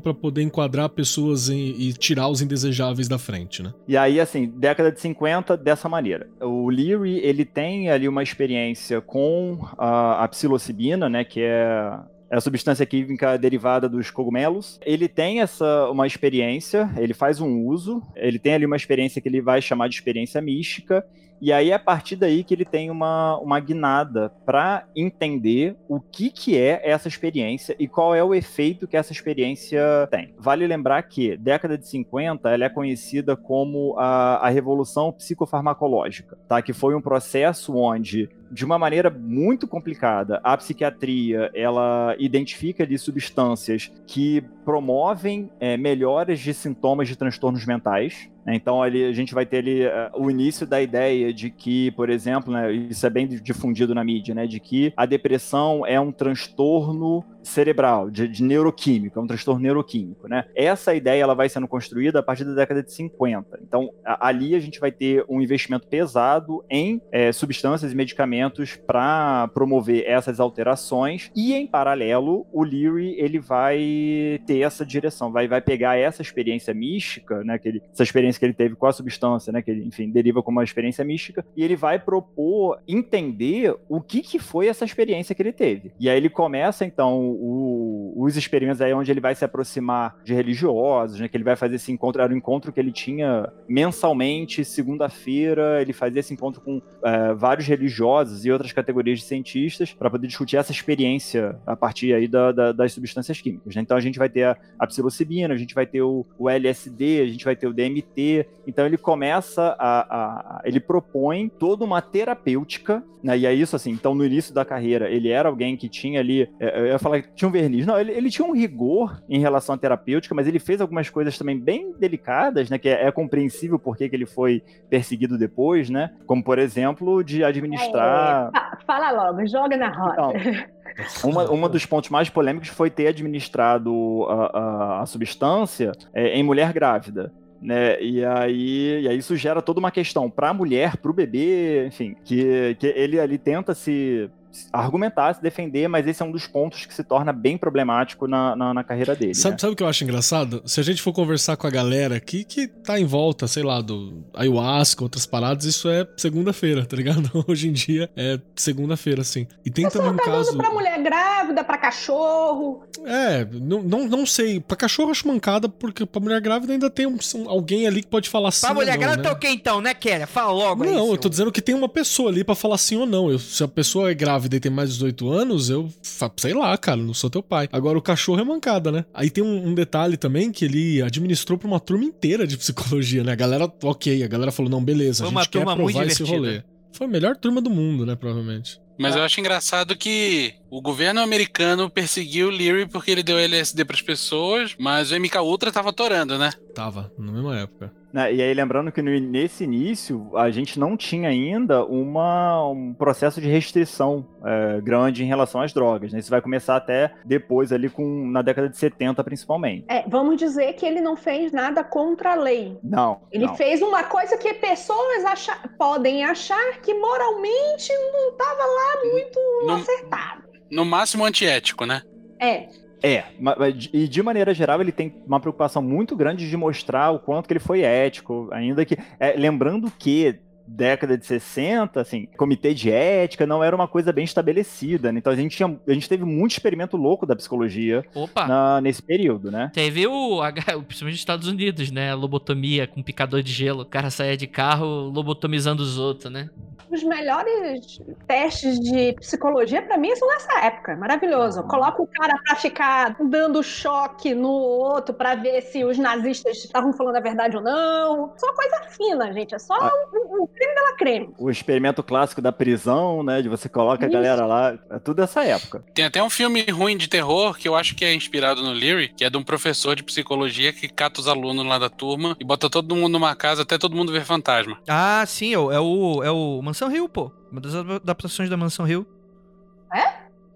para poder enquadrar pessoas em, e tirar os indesejáveis da frente, né? E aí, assim, década de 50, dessa maneira. O Leary, ele tem ali uma experiência com a, a psilocibina, né, que é é a substância química derivada dos cogumelos. Ele tem essa uma experiência, ele faz um uso, ele tem ali uma experiência que ele vai chamar de experiência mística, e aí é a partir daí que ele tem uma, uma guinada para entender o que, que é essa experiência e qual é o efeito que essa experiência tem. Vale lembrar que década de 50 ela é conhecida como a, a revolução psicofarmacológica, tá? que foi um processo onde de uma maneira muito complicada. A psiquiatria ela identifica ali substâncias que promovem é, melhoras de sintomas de transtornos mentais. Né? Então ali a gente vai ter ali uh, o início da ideia de que, por exemplo, né, isso é bem difundido na mídia, né, de que a depressão é um transtorno cerebral, de, de neuroquímico, é um transtorno neuroquímico, né? Essa ideia ela vai sendo construída a partir da década de 50. Então, a, ali a gente vai ter um investimento pesado em é, substâncias e medicamentos para promover essas alterações e, em paralelo, o Leary ele vai ter essa direção, vai, vai pegar essa experiência mística, né? Que ele, essa experiência que ele teve com a substância, né? Que ele, enfim, deriva como uma experiência mística e ele vai propor entender o que, que foi essa experiência que ele teve. E aí ele começa, então, o- os experimentos aí onde ele vai se aproximar de religiosos, né? Que ele vai fazer esse encontro, era um encontro que ele tinha mensalmente, segunda-feira, ele fazia esse encontro com é, vários religiosos e outras categorias de cientistas para poder discutir essa experiência a partir aí da- da- das substâncias químicas. né? Então a gente vai ter a, a psilocibina, a gente vai ter o, o LSD, a gente vai ter o DMT. Então ele começa a, a- ele propõe toda uma terapêutica, né? E é isso assim. Então no início da carreira ele era alguém que tinha ali, é, eu ia falar tinha um verniz, não, ele, ele tinha um rigor em relação à terapêutica, mas ele fez algumas coisas também bem delicadas, né? Que é, é compreensível por que ele foi perseguido depois, né? Como por exemplo de administrar. É, fa- fala logo, joga na roda. Não. Uma, uma dos pontos mais polêmicos foi ter administrado a, a- a substância é, em mulher grávida. Né? E, aí, e aí isso gera toda uma questão para a mulher, para o bebê, enfim, que, que ele ali tenta se argumentar, se defender, mas esse é um dos pontos que se torna bem problemático na, na, na carreira dele. Sabe, né? sabe o que eu acho engraçado? Se a gente for conversar com a galera aqui que tá em volta, sei lá, do ayahuasca, outras paradas, isso é segunda-feira, tá ligado? Hoje em dia é segunda-feira, assim. E tem também um Tá caso. pra mulher grávida, pra cachorro. É, não, não, não sei. Pra cachorro eu acho mancada, porque pra mulher grávida ainda tem um- alguém ali que pode falar sim. Pra ou mulher não, grávida né? tá ok então, né, Kéria? Fala logo aí. Não, eu seu- tô dizendo que tem uma pessoa ali pra falar sim ou não. Eu- se a pessoa é grávida e tem mais de 18 anos, eu sei lá, cara, não sou teu pai. Agora o cachorro é mancada, né? Aí tem um, um detalhe também que ele administrou pra uma turma inteira de psicologia, né? A galera, ok, a galera falou, não, beleza, Foi a uma gente quer turma muito provar esse rolê. Foi a melhor turma do mundo, né, provavelmente. Mas eu acho engraçado que o governo americano perseguiu o Leary porque ele deu LSD pras pessoas, mas o MK Ultra tava atorando, né? Tava, na mesma época. Né, E aí, lembrando que nesse início, a gente não tinha ainda uma, um processo de restrição é, grande em relação às drogas. Né? Isso vai começar até depois, ali com, na década de 70, principalmente. É, vamos dizer que ele não fez nada contra a lei. Não. Ele não. fez uma coisa que pessoas acha- podem achar que moralmente não estava lá muito No, acertado. no máximo antiético, né? É, É, e de maneira geral ele tem uma preocupação muito grande de mostrar o quanto que ele foi ético, ainda que. é, lembrando que década de 60, assim, comitê de ética não era uma coisa bem estabelecida, né? Então a gente, tinha, a gente teve muito experimento louco da psicologia Opa. na- nesse período, né? Teve o, H- principalmente nos Estados Unidos, né? A lobotomia com picador de gelo. O cara saía de carro lobotomizando os outros, né? os melhores testes de psicologia pra mim são nessa época. Maravilhoso. Coloca o cara pra ficar dando choque no outro pra ver se os nazistas estavam falando a verdade ou não. Só coisa fina, gente. É só Ah. um, um creme dela creme. O experimento clássico da prisão, né? De você coloca a Isso. galera lá, é tudo dessa época. Tem até um filme ruim de terror que eu acho que é inspirado no Leary, que é de um professor de psicologia que cata os alunos lá da turma e bota todo mundo numa casa até todo mundo ver fantasma. Ah, sim, é o, é o, é o Mansão Rio, pô. Uma das adaptações da Mansão Rio.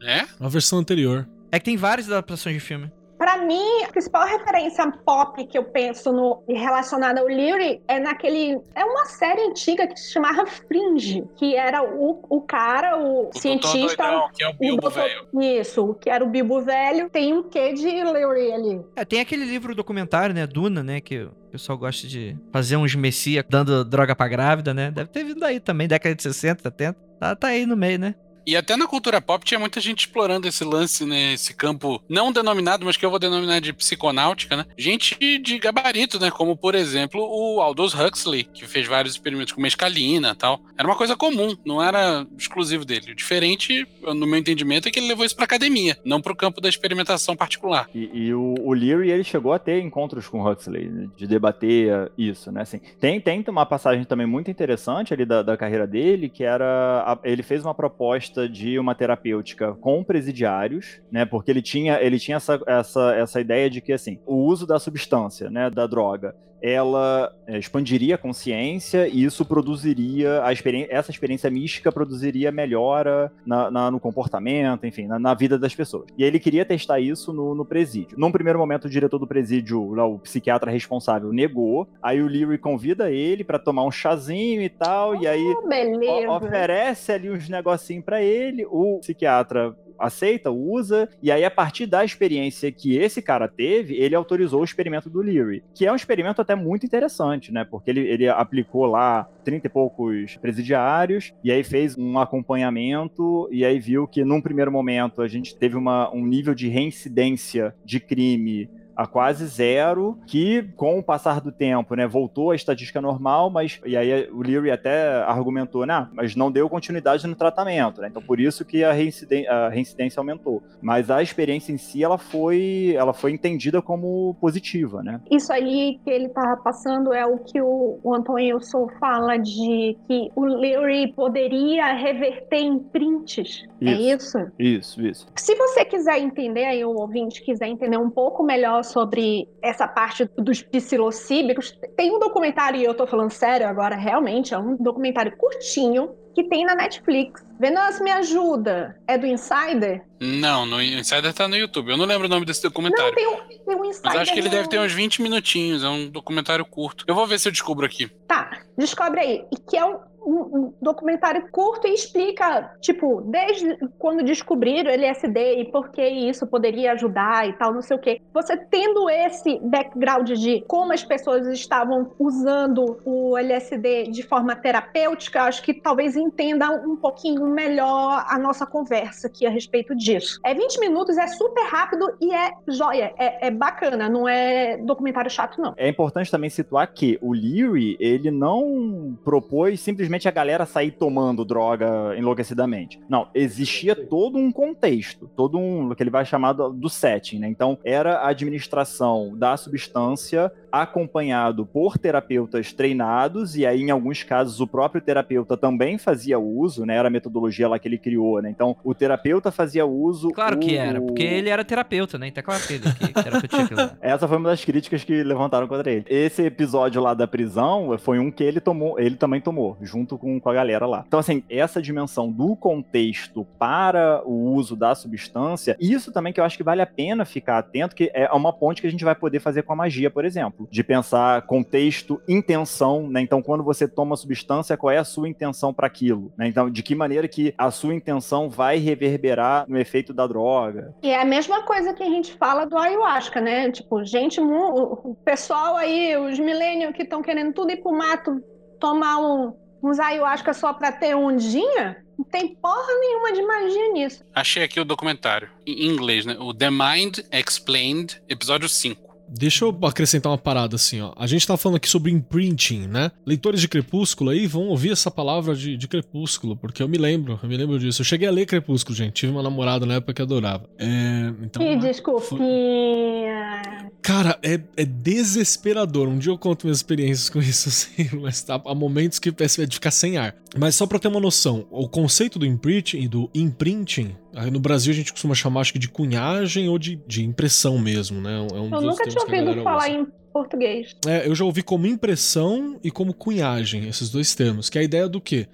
É? A versão anterior. É que tem várias adaptações de filme. Pra mim, a principal referência pop que eu penso no relacionada ao Leary é naquele. É uma série antiga que se chamava Fringe, que era o, o cara, o, O cientista. Doidão, que é o Bilbo doutor- velho. Isso, que era o Bilbo velho. Tem um quê de Leary ali. É, tem aquele livro documentário, né? Duna, né? Que o pessoal gosta de fazer uns messias dando droga pra grávida, né? Deve ter vindo aí também, década de 60, 70. Tá, tá aí no meio, né? E até na cultura pop tinha muita gente explorando esse lance, né? Esse campo não denominado, mas que eu vou denominar de psiconáutica, né? Gente de gabarito, né? Como, por exemplo, o Aldous Huxley, que fez vários experimentos com mescalina e tal. Era uma coisa comum, não era exclusivo dele. O diferente, no meu entendimento, é que ele levou isso pra academia, não pro campo da experimentação particular. E, e o, o Leary, ele chegou a ter encontros com Huxley, né, de debater isso, né? Assim, tem, tem uma passagem também muito interessante ali da, da carreira dele, que era. a- ele fez uma proposta de uma terapêutica com presidiários, né? Porque ele tinha, ele tinha essa, essa, essa ideia de que, assim, o uso da substância, né? Da droga. Ela é, expandiria a consciência e isso produziria a experiência, essa experiência mística produziria melhora na, na- no comportamento, enfim, na, na vida das pessoas. E aí ele queria testar isso no, no presídio. Num primeiro momento, o diretor do presídio, lá, o psiquiatra responsável, negou. Aí o Leary convida ele pra tomar um chazinho e tal, e aí Oh, beleza. oferece ali uns negocinhos pra ele. O psiquiatra aceita, usa, e aí a partir da experiência que esse cara teve, ele autorizou o experimento do Leary, que é um experimento até muito interessante, né? Porque ele, ele aplicou lá 30 e poucos presidiários, e aí fez um acompanhamento, e aí viu que num primeiro momento a gente teve uma, um nível de reincidência de crime a quase zero, que com o passar do tempo, né, voltou à estatística normal, mas e aí o Leary até argumentou, né, mas não deu continuidade no tratamento, né? Então por isso que a, reinciden a reincidência aumentou. Mas a experiência em si ela foi, ela foi entendida como positiva, né? Isso aí que ele tá passando é o que o, o Antônio Wilson fala de que o Leary poderia reverter em prints. Isso. É isso? Isso, isso. Se você quiser entender, aí o ouvinte quiser entender um pouco melhor sobre essa parte dos psilocíbicos, tem um documentário, e eu tô falando sério agora, realmente, é um documentário curtinho, que tem na Netflix. Venâncio, me ajuda. É do Insider? Não, no Insider tá no YouTube. Eu não lembro o nome desse documentário. Não, tem um, tem um Insider. Mas acho que ele no- deve ter uns 20 minutinhos. É um documentário curto. Eu vou ver se eu descubro aqui. Tá, descobre aí. E que é um- um documentário curto e explica, tipo, desde quando descobriram o LSD e por que isso poderia ajudar e tal, não sei o quê. Você tendo esse background de como as pessoas estavam usando o LSD de forma terapêutica, acho que talvez entenda um pouquinho melhor a nossa conversa aqui a respeito disso. É 20 minutos, é super rápido e é joia, é, é bacana, não é documentário chato, não. É importante também situar que o Leary, ele não propôs simplesmente a galera sair tomando droga enlouquecidamente. Não, existia todo um contexto, todo um, que ele vai chamar do, do setting, né? Então, era a administração da substância acompanhado por terapeutas treinados, e aí, em alguns casos, o próprio terapeuta também fazia uso, né? Era a metodologia lá que ele criou, né? Então, o terapeuta fazia uso. Claro que o- era, porque ele era terapeuta, né? Então é claro que ele que terapeuta essa foi uma das críticas que levantaram contra ele. Esse episódio lá da prisão foi um que ele tomou, ele também tomou, junto com, com a galera lá. Então, assim, essa dimensão do contexto para o uso da substância, isso também que eu acho que vale a pena ficar atento, que é uma ponte que a gente vai poder fazer com a magia, por exemplo. De pensar contexto, intenção, né? Então, quando você toma substância, qual é a sua intenção para aquilo? né? Então, de que maneira que a sua intenção vai reverberar no efeito da droga? E é a mesma coisa que a gente fala do ayahuasca, né? Tipo, gente, o pessoal aí, os millennials que estão querendo tudo ir pro mato tomar um, uns ayahuasca só pra ter ondinha, não tem porra nenhuma de magia nisso. Achei aqui o documentário. Em inglês, né? O The Mind Explained, episódio 5. Deixa eu acrescentar uma parada assim, ó. A gente tá falando aqui sobre imprinting, né? Leitores de Crepúsculo aí vão ouvir essa palavra de, de Crepúsculo, porque eu me lembro, eu me lembro disso. Eu cheguei a ler Crepúsculo, gente. Tive uma namorada na época que adorava. É, então, que né? desculpinha. Cara, é, é desesperador. Um dia eu conto minhas experiências com isso, assim, mas tá, há momentos que parece de ficar sem ar. Mas só pra ter uma noção, o conceito do imprinting, do imprinting, no Brasil a gente costuma chamar acho que de cunhagem ou de, de impressão mesmo, né? É um Eu nunca tinha ouvido falar usa. em português. É, eu já ouvi como impressão e como cunhagem, esses dois termos. Que é a ideia do quê?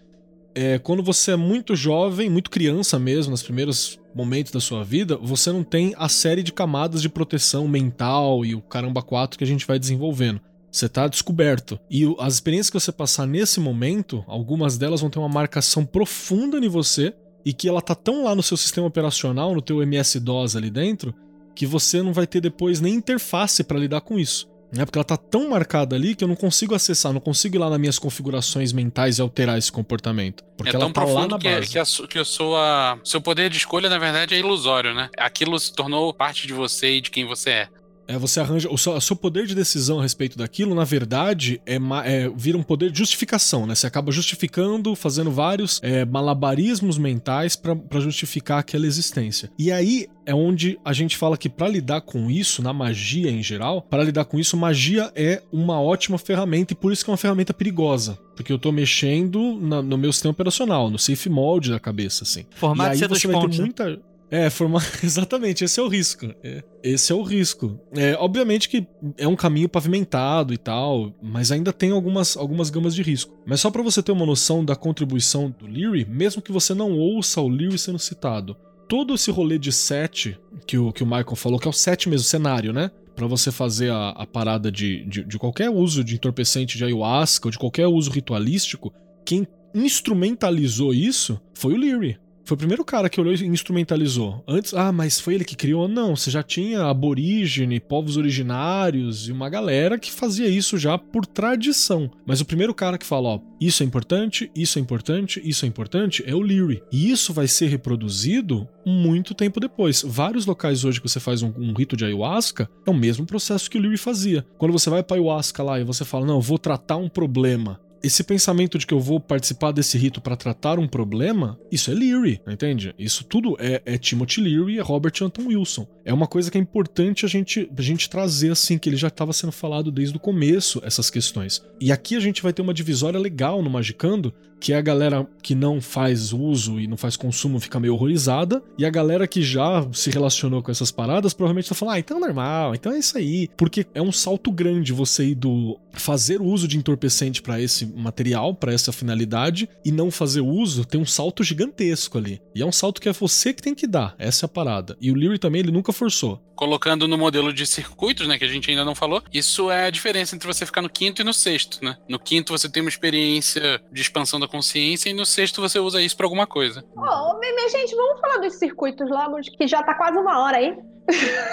É, quando você é muito jovem, muito criança mesmo, nos primeiros momentos da sua vida, você não tem a série de camadas de proteção mental e o caramba 4 que a gente vai desenvolvendo. Você tá descoberto. E as experiências que você passar nesse momento, algumas delas vão ter uma marcação profunda em você e que ela tá tão lá no seu sistema operacional, no teu MS-DOS ali dentro, que você não vai ter depois nem interface para lidar com isso. Né? Porque ela tá tão marcada ali que eu não consigo acessar, não consigo ir lá nas minhas configurações mentais e alterar esse comportamento. Porque é ela tão tá lá profundo na que, base. que, a, que a sua, seu poder de escolha, na verdade, é ilusório, né? Aquilo se tornou parte de você e de quem você é. É, você arranja. O seu, o seu poder de decisão a respeito daquilo, na verdade, é, é- vira um poder de justificação, né? Você acaba justificando, fazendo vários é, malabarismos mentais pra pra justificar aquela existência. E aí é onde a gente fala que pra lidar com isso, na magia em geral, pra lidar com isso, magia é uma ótima ferramenta e por isso que é uma ferramenta perigosa. Porque eu tô mexendo na- no meu sistema operacional, no safe mode da cabeça, assim. Formato e aí você vai pontos. ter né? É, formar. Exatamente, esse é o risco. É, esse é o risco. É, obviamente que é um caminho pavimentado e tal, mas ainda tem algumas, algumas gamas de risco. Mas só pra você ter uma noção da contribuição do Leary, mesmo que você não ouça o Leary sendo citado, todo esse rolê de set que o, que o Michael falou, que é o set mesmo, cenário, né? Pra você fazer a, a parada de, de, de qualquer uso de entorpecente de ayahuasca ou de qualquer uso ritualístico, quem instrumentalizou isso foi o Leary. Foi o primeiro cara que olhou e instrumentalizou. Antes, ah, mas foi ele que criou? Não, você já tinha aborígene, povos originários e uma galera que fazia isso já por tradição. Mas o primeiro cara que fala, ó, isso é importante, isso é importante, isso é importante, é o Leary. E isso vai ser reproduzido muito tempo depois. Vários locais hoje que você faz um, um rito de ayahuasca é o mesmo processo que o Leary fazia. Quando você vai para ayahuasca lá e você fala, não, vou tratar um problema esse pensamento de que eu vou participar desse rito para tratar um problema, isso é Leary, entende? Isso tudo é, é Timothy Leary e é Robert Anton Wilson. É uma coisa que é importante a gente, a gente trazer assim, que ele já estava sendo falado desde o começo, essas questões. E aqui a gente vai ter uma divisória legal no Magicando, que a galera que não faz uso e não faz consumo fica meio horrorizada, e a galera que já se relacionou com essas paradas provavelmente tá falando, ah, então é normal, então é isso aí. Porque é um salto grande você ir do fazer uso de entorpecente para esse material, para essa finalidade, e não fazer uso, tem um salto gigantesco ali. E é um salto que é você que tem que dar, essa é a parada. E o Leary também, ele nunca forçou. Colocando no modelo de circuitos, né, que a gente ainda não falou, isso é a diferença entre você ficar no quinto e no sexto, né? No quinto você tem uma experiência de expansão da consciência e no sexto você usa isso para alguma coisa. Ô, minha gente, vamos falar dos circuitos logo, que já tá quase uma hora aí.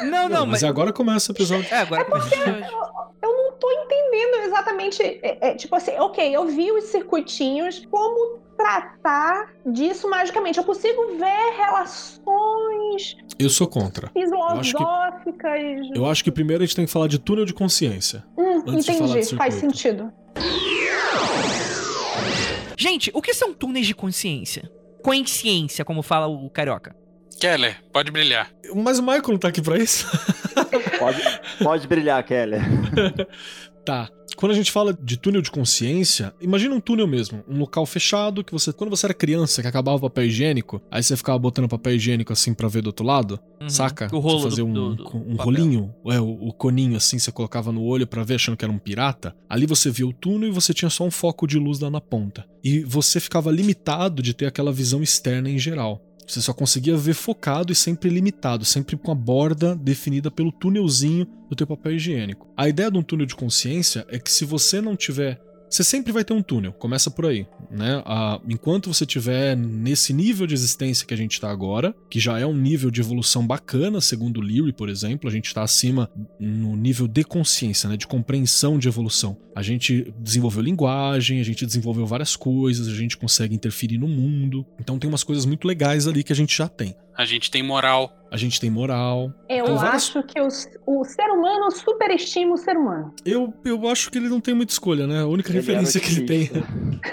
Não, não, mas, agora começa o episódio. É, agora começa o episódio. Eu não tô entendendo exatamente. É, é, tipo assim, ok, eu vi os circuitinhos, como tratar disso magicamente. Eu consigo ver relações Eu sou contra. acho que- filosóficas. Eu acho que primeiro a gente tem que falar de túnel de consciência. Hum, antes de falar entendi, de faz sentido. Gente, o que são túneis de consciência? Consciência, como fala o carioca. Keller, pode brilhar. Mas o Michael não tá aqui pra isso? Pode, pode brilhar, Keller. Tá. Quando a gente fala de túnel de consciência, imagina um túnel mesmo, um local fechado que você, quando você era criança, que acabava o papel higiênico, aí você ficava botando papel higiênico assim pra ver do outro lado, Uhum. saca? O rolo você fazia do- um, do- do um rolinho, é, o, o coninho assim, você colocava no olho pra ver achando que era um pirata. Ali você via o túnel e você tinha só um foco de luz lá na ponta. E você ficava limitado de ter aquela visão externa em geral. Você só conseguia ver focado e sempre limitado, sempre com a borda definida pelo túnelzinho do teu papel higiênico. A ideia de um túnel de consciência é que se você não tiver você sempre vai ter um túnel, começa por aí, né? Ah, enquanto você tiver nesse nível de existência que a gente está agora, que já é um nível de evolução bacana, segundo o Leary, por exemplo, a gente está acima no nível de consciência, né? De compreensão de evolução. A gente desenvolveu linguagem, a gente desenvolveu várias coisas, a gente consegue interferir no mundo. Então tem umas coisas muito legais ali que a gente já tem. A gente tem moral. A gente tem moral. Eu Tem várias- acho que o, o ser humano superestima o ser humano. Eu, eu acho que ele não tem muita escolha, né? A única Ele referência que ele tem.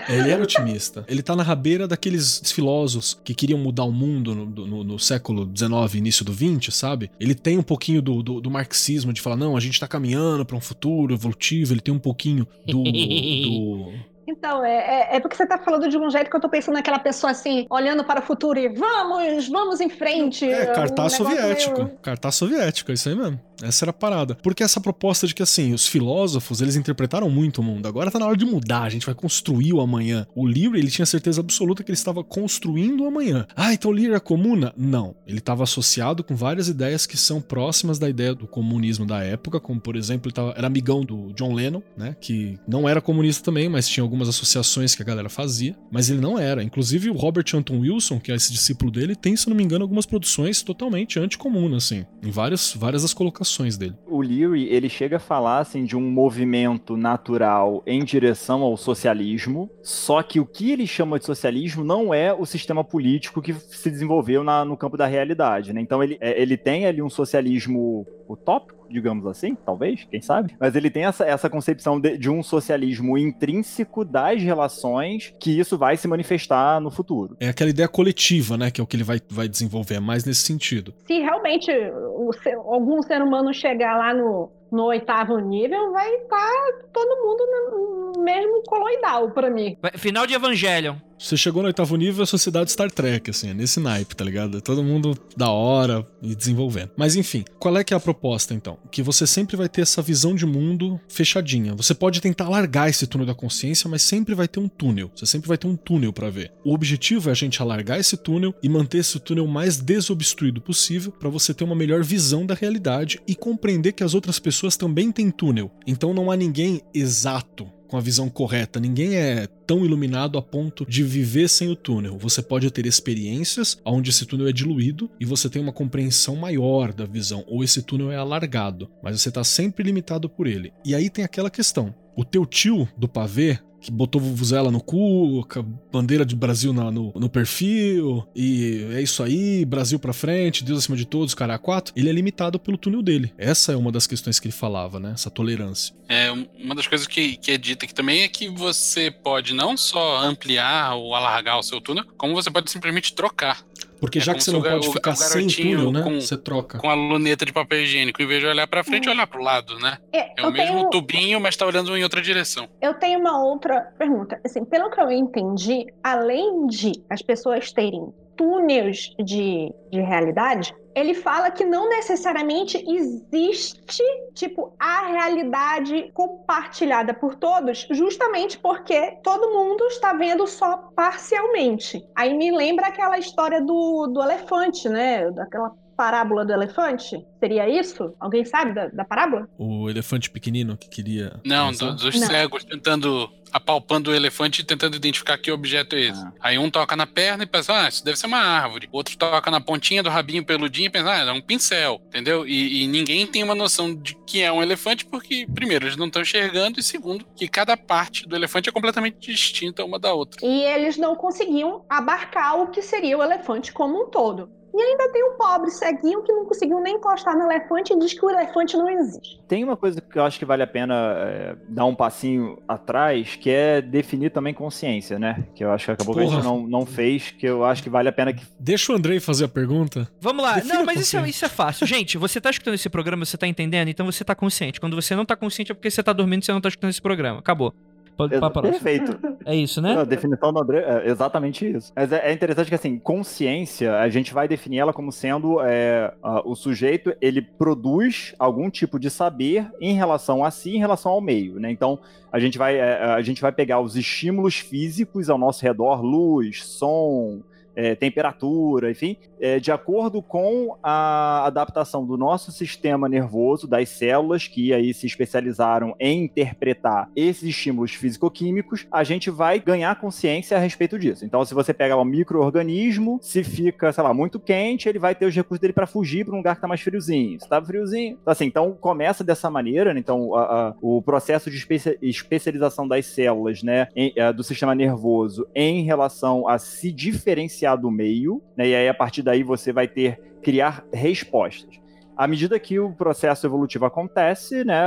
É, ele era otimista. Ele tá na rabeira daqueles filósofos que queriam mudar o mundo no, no- no século XIX, início do XX, sabe? Ele tem um pouquinho do, do- do marxismo, de falar, não, a gente tá caminhando pra um futuro evolutivo. Ele tem um pouquinho do. do- Então, é, é, é porque você tá falando de um jeito que eu tô pensando naquela pessoa assim, olhando para o futuro e vamos, vamos em frente. É, um cartaz negócio soviético. meio- Cartaz soviético, é isso aí mesmo. Essa era a parada. Porque essa proposta de que, assim, os filósofos, eles interpretaram muito o mundo. Agora tá na hora de mudar, a gente vai construir o amanhã. O Leary, ele tinha certeza absoluta que ele estava construindo o amanhã. Ah, então o Leary é comuna? Não. Ele estava associado com várias ideias que são próximas da ideia do comunismo da época, como, por exemplo, ele tava, era amigão do John Lennon, né, que não era comunista também, mas tinha algumas associações que a galera fazia, mas ele não era. Inclusive, o Robert Anton Wilson, que é esse discípulo dele, tem, se não me engano, algumas produções totalmente anticomuna, assim, em várias, várias das colocações dele. O Leary, ele chega a falar assim de um movimento natural em direção ao socialismo, só que o que ele chama de socialismo não é o sistema político que se desenvolveu na- no campo da realidade, né? Então ele, é, ele tem ali um socialismo utópico, digamos assim, talvez, quem sabe? Mas ele tem essa, essa concepção de, de um socialismo intrínseco das relações que isso vai se manifestar no futuro. É aquela ideia coletiva, né, que é o que ele vai, vai desenvolver, é mais nesse sentido. Se realmente o ser- algum ser humano chegar lá no, no oitavo nível, vai estar todo mundo no, mesmo coloidal pra mim. Final de Evangelion. Você chegou no oitavo nível, é a sociedade Star Trek, assim, é nesse naipe, tá ligado? É todo mundo da hora e desenvolvendo. Mas enfim, qual é que é a proposta então? Que você sempre vai ter essa visão de mundo fechadinha. Você pode tentar largar esse túnel da consciência, mas sempre vai ter um túnel. Você sempre vai ter um túnel pra ver. O objetivo é a gente alargar esse túnel e manter esse túnel o mais desobstruído possível pra você ter uma melhor visão da realidade e compreender que as outras pessoas pessoas também têm túnel. Então não há ninguém exato com a visão correta. Ninguém é tão iluminado a ponto de viver sem o túnel. Você pode ter experiências onde esse túnel é diluído e você tem uma compreensão maior da visão, ou esse túnel é alargado, mas você está sempre limitado por ele. E aí tem aquela questão. O teu tio do pavê que botou vuvuzela no cu, bandeira de Brasil na, no, no, perfil, e é isso aí, Brasil pra frente, Deus acima de todos, cara, a quatro, ele é limitado pelo túnel dele. Essa é uma das questões que ele falava, né? Essa tolerância. É, uma das coisas que, que é dita aqui também é que você pode não só ampliar ou alargar o seu túnel, como você pode simplesmente trocar. Porque é já que você não pode o, ficar o sem túnel, né? Com, você troca. Com a luneta de papel higiênico, em vez de olhar pra frente, olhar pro lado, né? É, é o mesmo tenho... tubinho, mas tá olhando em outra direção. Eu tenho uma outra pergunta. Assim, pelo que eu entendi, além de as pessoas terem túneis de, de realidade, ele fala que não necessariamente existe, tipo, a realidade compartilhada por todos, justamente porque todo mundo está vendo só parcialmente. Aí me lembra aquela história do, do elefante, né? Daquela parábola do elefante? Seria isso? Alguém sabe da, da parábola? O elefante pequenino que queria. Não, do, dos não. cegos tentando apalpando o elefante e tentando identificar que objeto é esse. Ah. Aí um toca na perna e pensa, ah, isso deve ser uma árvore. O outro toca na pontinha do rabinho peludinho e pensa, ah, é um pincel, entendeu? E, e ninguém tem uma noção de que é um elefante porque, primeiro, eles não estão enxergando e, segundo, que cada parte do elefante é completamente distinta uma da outra. E eles não conseguiam abarcar o que seria o elefante como um todo. E ainda tem um pobre ceguinho que não conseguiu nem encostar no elefante e diz que o elefante não existe. Tem uma coisa que eu acho que vale a pena é, dar um passinho atrás, que é definir também consciência, né? Que eu acho que acabou Porra. que a gente não, não fez, que eu acho que vale a pena que. Deixa o Andrei fazer a pergunta. Vamos lá. Defina não, mas isso é, isso é fácil. Gente, você tá escutando esse programa, você tá entendendo, então você tá consciente. Quando você não tá consciente é porque você tá dormindo e você não tá escutando esse programa. Acabou. Pra Perfeito. É isso, né? A definição do André é exatamente isso. Mas é, é interessante que, assim, consciência, a gente vai definir ela como sendo é, o sujeito, ele produz algum tipo de saber em relação a si, em relação ao meio, né? Então, a gente vai, é, a gente vai pegar os estímulos físicos ao nosso redor, luz, som, é, temperatura, enfim, é, de acordo com a adaptação do nosso sistema nervoso, das células que aí se especializaram em interpretar esses estímulos físico-químicos, a gente vai ganhar consciência a respeito disso. Então, se você pega um microorganismo, se fica, sei lá, muito quente, ele vai ter os recursos dele para fugir para um lugar que está mais friozinho. Se tá friozinho, então, assim, então começa dessa maneira, né? então a, a, o processo de especialização das células, né, em, a, do sistema nervoso em relação a se diferenciar do meio, né? E aí a partir daí você vai ter criar respostas à medida que o processo evolutivo acontece, né,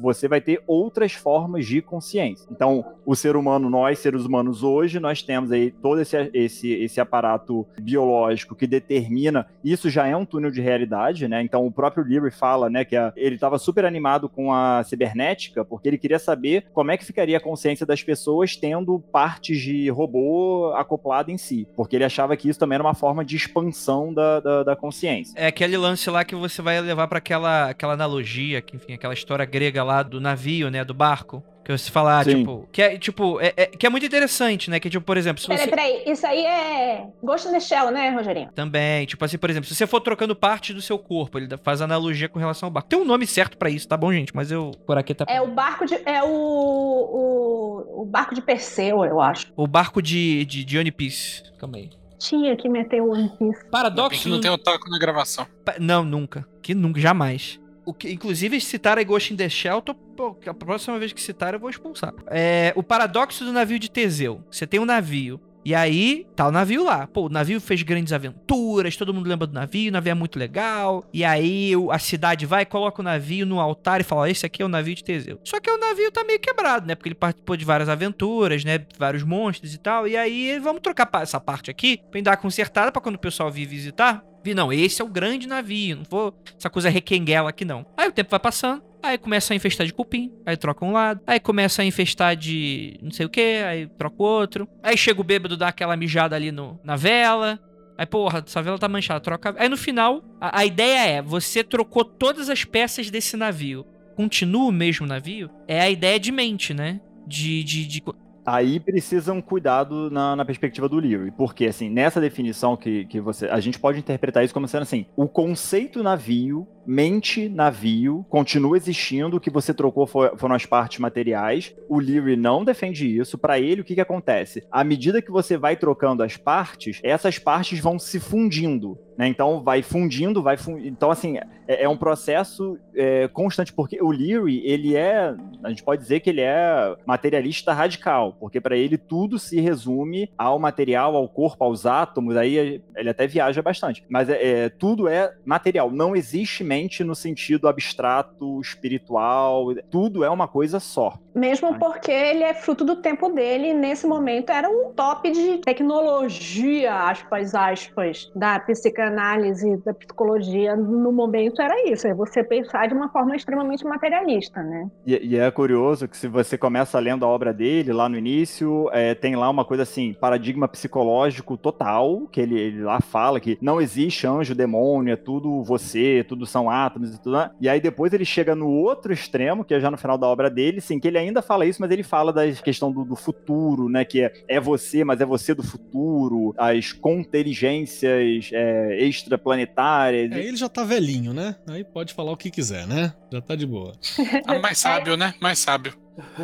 você vai ter outras formas de consciência. Então, o ser humano, nós seres humanos hoje, nós temos aí todo esse, esse, esse aparato biológico que determina, isso já é um túnel de realidade, né? Então, o próprio Leary fala, né, que a, ele estava super animado com a cibernética, porque ele queria saber como é que ficaria a consciência das pessoas tendo partes de robô acoplado em si, porque ele achava que isso também era uma forma de expansão da, da, da consciência. É aquele lance lá que você vai levar para aquela, aquela analogia, que, enfim, aquela história grega lá do navio, né, do barco. Que você falar, Sim. tipo, que é, tipo, é, é, que é muito interessante, né? Que, tipo, por exemplo, se você... Peraí, peraí, isso aí é Ghost in the Shell, né, Rogerinho? Também, tipo assim, por exemplo, se você for trocando parte do seu corpo, ele faz analogia com relação ao barco. Tem um nome certo para isso, tá bom, gente? Mas eu, por aqui tá... É o barco de... é o... o, o barco de Perseu, eu acho. O barco de, de Johnny Peace, calma aí tinha que meter o One Piece. Paradoxo. Não tem otaku na gravação. Não, nunca. Que nunca, jamais. O que, inclusive, citar a Ghost in the Shell, tô, pô, a próxima vez que citar eu vou expulsar. É, o paradoxo do navio de Teseu. Você tem um navio e aí, tá o navio lá. Pô, o navio fez grandes aventuras, todo mundo lembra do navio, o navio é muito legal. E aí a cidade vai, coloca o navio no altar e fala: ó, esse aqui é o navio de Teseu. Só que o navio tá meio quebrado, né? Porque ele participou de várias aventuras, né? Vários monstros e tal. E aí, vamos trocar essa parte aqui pra dar consertada pra quando o pessoal vir visitar. Vi, não, esse é o grande navio, não vou essa coisa requenguela aqui não. Aí o tempo vai passando, Aí começa a infestar de cupim, aí troca um lado. Aí começa a infestar de não sei o que, aí troca o outro. Aí chega o bêbado, dá aquela mijada ali no, na vela. Aí, porra, essa vela tá manchada, troca. Aí no final, a, a ideia é: você trocou todas as peças desse navio. Continua o mesmo navio? É a ideia de mente, né? De, de, de Aí precisa um cuidado na, na, perspectiva do livro, porque assim, nessa definição que, que você. A gente pode interpretar isso como sendo assim: o conceito navio mente navio, continua existindo, o que você trocou foram as partes materiais. O Leary não defende isso. Para ele, o que, que acontece? À medida que você vai trocando as partes, essas partes vão se fundindo. Né? Então vai fundindo, vai fundindo. Então, assim, é, é um processo é, constante, porque o Leary, ele é. A gente pode dizer que ele é materialista radical, porque para ele tudo se resume ao material, ao corpo, aos átomos. Aí ele até viaja bastante. Mas é, é tudo é material. Não existe mente no sentido abstrato, espiritual. Tudo é uma coisa só. Mesmo porque ele é fruto do tempo dele, nesse momento era um top de tecnologia, aspas, aspas, da psicanálise, da psicologia. No momento era isso, é você pensar de uma forma extremamente materialista, né? E, e é curioso que se você começa lendo a obra dele, lá no início, é, tem lá uma coisa assim, paradigma psicológico total, que ele, ele, lá fala que não existe anjo, demônio, é tudo você, tudo são átomos e tudo. E aí depois ele chega no outro extremo, que é já no final da obra dele, sim, que ele ainda fala isso, mas ele fala da questão do, do futuro, né? Que é, é você, mas é você do futuro, as contingências é, extraplanetárias. É, ele já tá velhinho, né? Aí pode falar o que quiser, né? Já tá de boa. Ah, mais sábio, né? Mais sábio.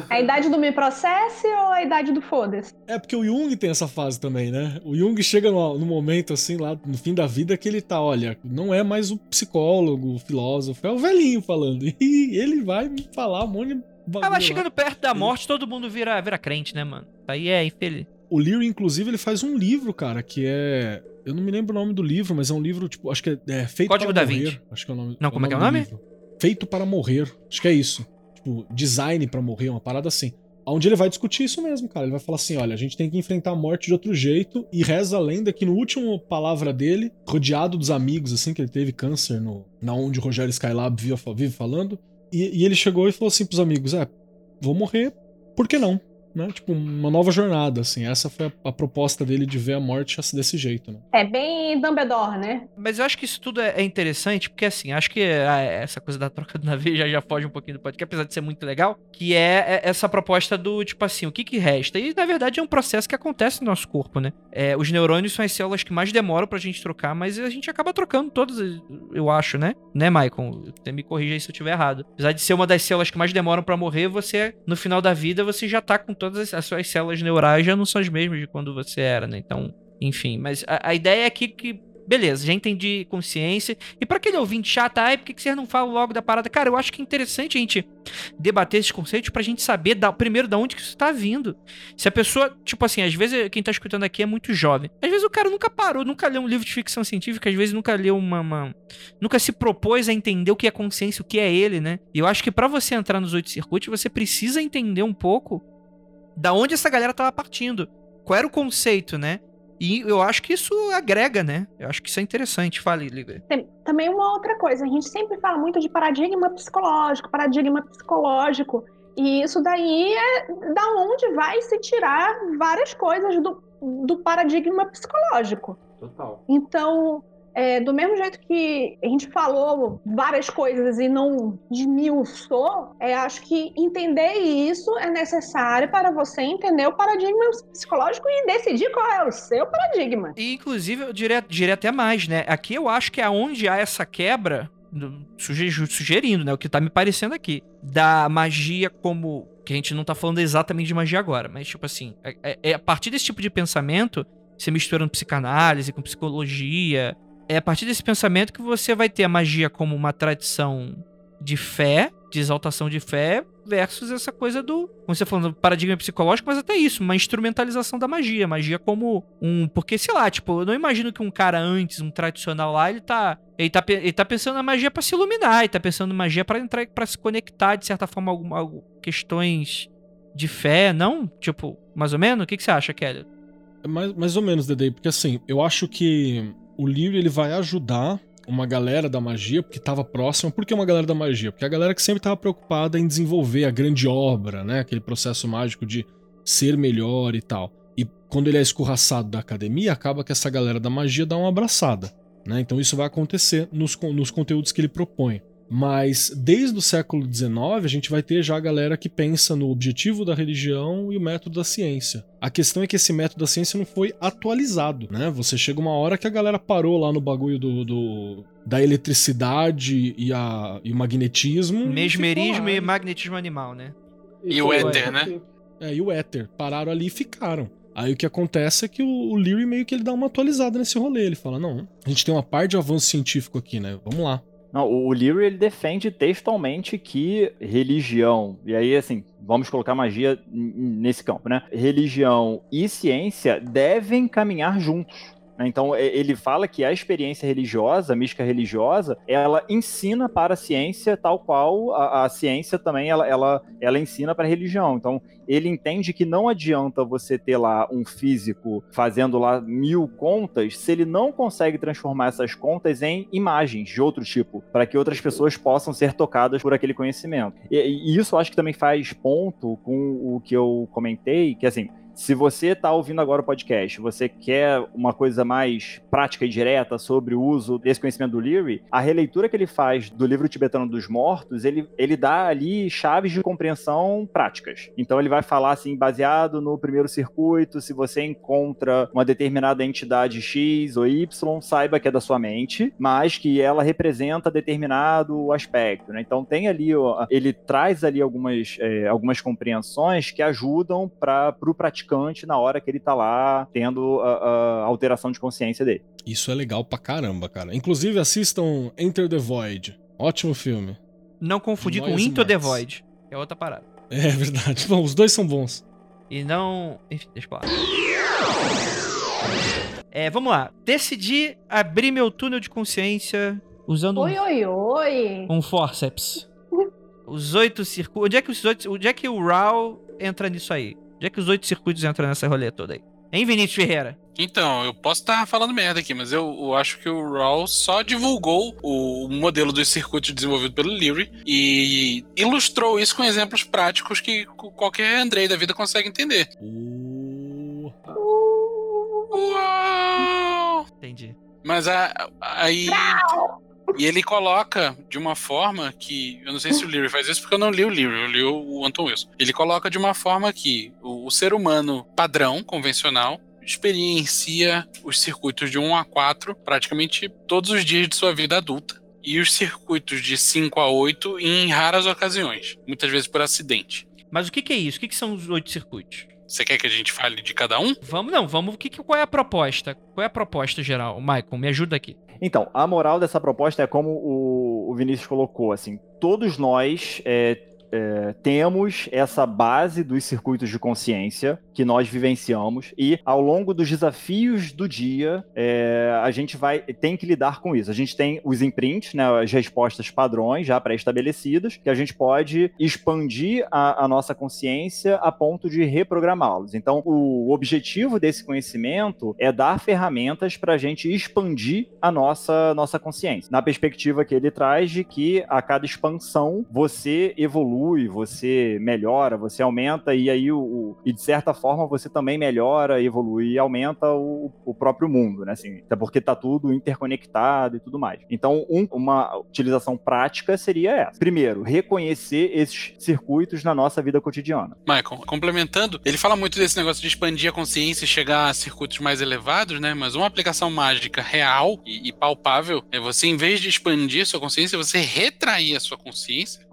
A idade do me processe ou a idade do foda-se? É porque o Jung tem essa fase também, né? O Jung chega no, no, momento, assim, lá no fim da vida, que ele tá, olha, não é mais o psicólogo, o filósofo, é o velhinho falando. E ele vai me falar um monte de ah, mas chegando perto da morte, todo mundo vira, vira crente, né, mano? Aí é infeliz. O Leary, inclusive, ele faz um livro, cara, que é. Eu não me lembro o nome do livro, mas é um livro, tipo, acho que é, é Feito Código para da Morrer. Vinci. Acho que é o nome. Não, como é que é o nome? Feito para Morrer. Acho que é isso. Tipo, design para morrer, uma parada assim. Onde ele vai discutir isso mesmo, cara. Ele vai falar assim: olha, a gente tem que enfrentar a morte de outro jeito. E reza a lenda que no último palavra dele, rodeado dos amigos, assim, que ele teve câncer no, na onde o Rogério Skylab vive falando. E, e ele chegou e falou assim pros amigos: é, vou morrer, por que não? Né? Tipo, uma nova jornada, assim. Essa foi a, a, proposta dele de ver a morte desse jeito, né? É bem Dumbledore, né? Mas eu acho que isso tudo é, é interessante, porque assim, acho que a, essa coisa da troca do navio já, já foge um pouquinho do podcast, apesar de ser muito legal, que é, é, essa proposta do, tipo assim, o que que resta? E, na verdade, é um processo que acontece no nosso corpo, né? É, os neurônios são as células que mais demoram pra gente trocar, mas a gente acaba trocando todas, eu acho, né? Né, Michael? Você me corrija aí se eu estiver errado. Apesar de ser uma das células que mais demoram para morrer, você, no final da vida, você já tá com todas as suas células neurais já não são as mesmas de quando você era, né? Então, enfim. Mas a, a ideia é aqui que beleza, já entendi consciência. E para aquele ouvinte chato, ai, por que, que vocês não falam logo da parada? Cara, eu acho que é interessante a gente debater esses conceitos pra gente saber, da, primeiro, da onde que isso tá vindo. Se a pessoa, tipo assim, às vezes quem tá escutando aqui é muito jovem. Às vezes o cara nunca parou, nunca leu um livro de ficção científica, às vezes nunca leu uma. uma nunca se propôs a entender o que é consciência, o que é ele, né? E eu acho que para você entrar nos oito circuitos, você precisa entender um pouco da onde essa galera tava partindo. Qual era o conceito, né? E eu acho que isso agrega, né? Eu acho que isso é interessante. Fale, Liga. Tem, também uma outra coisa, a gente sempre fala muito de paradigma psicológico, paradigma psicológico. E isso daí é da onde vai se tirar várias coisas do, do paradigma psicológico. Total. Então, é, do mesmo jeito que a gente falou várias coisas e não desmiuçou, é, acho que entender isso é necessário para você entender o paradigma psicológico e decidir qual é o seu paradigma. E, inclusive, eu diria, diria até mais, né? Aqui eu acho que é onde há essa quebra, sugerindo, né? O que tá me parecendo aqui, da magia como que a gente não tá falando exatamente de magia agora, mas tipo assim, é, é, é a partir desse tipo de pensamento, você misturando psicanálise com psicologia, é a partir desse pensamento que você vai ter a magia como uma tradição de fé, de exaltação de fé, versus essa coisa do, como você falou, paradigma psicológico, mas até isso, uma instrumentalização da magia. Magia como um. Porque, sei lá, tipo, eu não imagino que um cara antes, um tradicional lá, ele tá. Ele tá, ele tá pensando na magia para se iluminar, ele tá pensando na magia para entrar, para se conectar, de certa forma, alguma, alguma questões de fé, não? Tipo, mais ou menos? O que, que você acha, Kelly? É mais, mais ou menos, Dede, porque assim, eu acho que o livro ele vai ajudar uma galera da magia, porque estava próxima. Por que uma galera da magia? Porque a galera que sempre estava preocupada em desenvolver a grande obra, né? Aquele processo mágico de ser melhor e tal. E quando ele é escorraçado da academia, acaba que essa galera da magia dá uma abraçada, né? Então isso vai acontecer nos, nos conteúdos que ele propõe. Mas desde o século XIX a gente vai ter já a galera que pensa no objetivo da religião e o método da ciência. A questão é que esse método da ciência não foi atualizado, né? Você chega uma hora que a galera parou lá no bagulho do, do da eletricidade e, a, e o magnetismo. e Mesmerismo lá. e magnetismo animal, né? E o éter, né? É, e o éter. Pararam ali e ficaram. Aí o que acontece é que o, o Leary meio que ele dá uma atualizada nesse rolê. Ele fala: não, a gente tem uma parte de avanço científico aqui, né? Vamos lá. Não, o Leary ele defende textualmente que religião, e aí assim, vamos colocar magia nesse campo, né? Religião e ciência devem caminhar juntos. Né? Então e- ele fala que a experiência religiosa, a mística religiosa, ela ensina para a ciência tal qual a, a ciência também ela, ela, ela ensina para a religião. Então ele entende que não adianta você ter lá um físico fazendo lá mil contas se ele não consegue transformar essas contas em imagens de outro tipo, para que outras pessoas possam ser tocadas por aquele conhecimento. E, e isso acho que também faz ponto com o que eu comentei, que assim. Se você está ouvindo agora o podcast, você quer uma coisa mais prática e direta sobre o uso desse conhecimento do Leary, a releitura que ele faz do livro tibetano dos mortos, ele, ele dá ali chaves de compreensão práticas. Então ele vai falar assim, baseado no primeiro circuito, se você encontra uma determinada entidade X ou Y, saiba que é da sua mente, mas que ela representa determinado aspecto. Né? Então tem ali, ó, ele traz ali algumas, é, algumas compreensões que ajudam para o praticante na hora que ele tá lá tendo a, a alteração de consciência dele. Isso é legal pra caramba, cara. Inclusive assistam Enter the Void. Ótimo filme. Não confundir com Into the. Void. É outra parada. É verdade. Bom, os dois são bons. E não. Enfim, deixa pra lá. É, vamos lá. Decidi abrir meu túnel de consciência usando Oi, oi, oi. um forceps. Os oito circuitos. Onde é que os oito. Onde é que o RAW entra nisso aí? Onde é que os oito circuitos entram nessa rolê toda aí? Hein, Vinícius Ferreira? Então, eu posso estar falando merda aqui, mas eu, eu acho que o Raw só divulgou o modelo dos circuitos desenvolvido pelo Leary e ilustrou isso com exemplos práticos que qualquer Andrei da vida consegue entender. O... Uau! Entendi. Mas a- aí. E ele coloca de uma forma que. Eu não sei se o Leary faz isso porque eu não li o Leary, eu li o Anton Wilson. Ele coloca de uma forma que o, o ser humano padrão, convencional, experiencia os circuitos de 1 a 4 praticamente todos os dias de sua vida adulta. E os circuitos de 5 a 8 em raras ocasiões, muitas vezes por acidente. Mas o que, que é isso? O que, que são os oito circuitos? Você quer que a gente fale de cada um? Vamos, não, vamos. O que, que, qual é a proposta? Qual é a proposta geral? Michael, me ajuda aqui. Então, a moral dessa proposta é como o, o Vinícius colocou, assim, todos nós é, é, temos essa base dos circuitos de consciência que nós vivenciamos e ao longo dos desafios do dia é, a gente vai tem que lidar com isso. A gente tem os imprints, né, as respostas padrões já pré-estabelecidas que a gente pode expandir a, a nossa consciência a ponto de reprogramá-los. Então, o objetivo desse conhecimento é dar ferramentas para a gente expandir a nossa nossa consciência, na perspectiva que ele traz de que a cada expansão você evolui, você melhora, você aumenta e aí o, o- e de certa forma você também melhora, evolui e aumenta o, o próprio mundo, né? Assim, até porque tá tudo interconectado e tudo mais. Então, um- uma utilização prática seria essa. Primeiro, reconhecer esses circuitos na nossa vida cotidiana. Michael, complementando, ele fala muito desse negócio de expandir a consciência e chegar a circuitos mais elevados, né? Mas uma aplicação mágica real e, e palpável é você, em vez de expandir a sua consciência, você retrair a sua consciência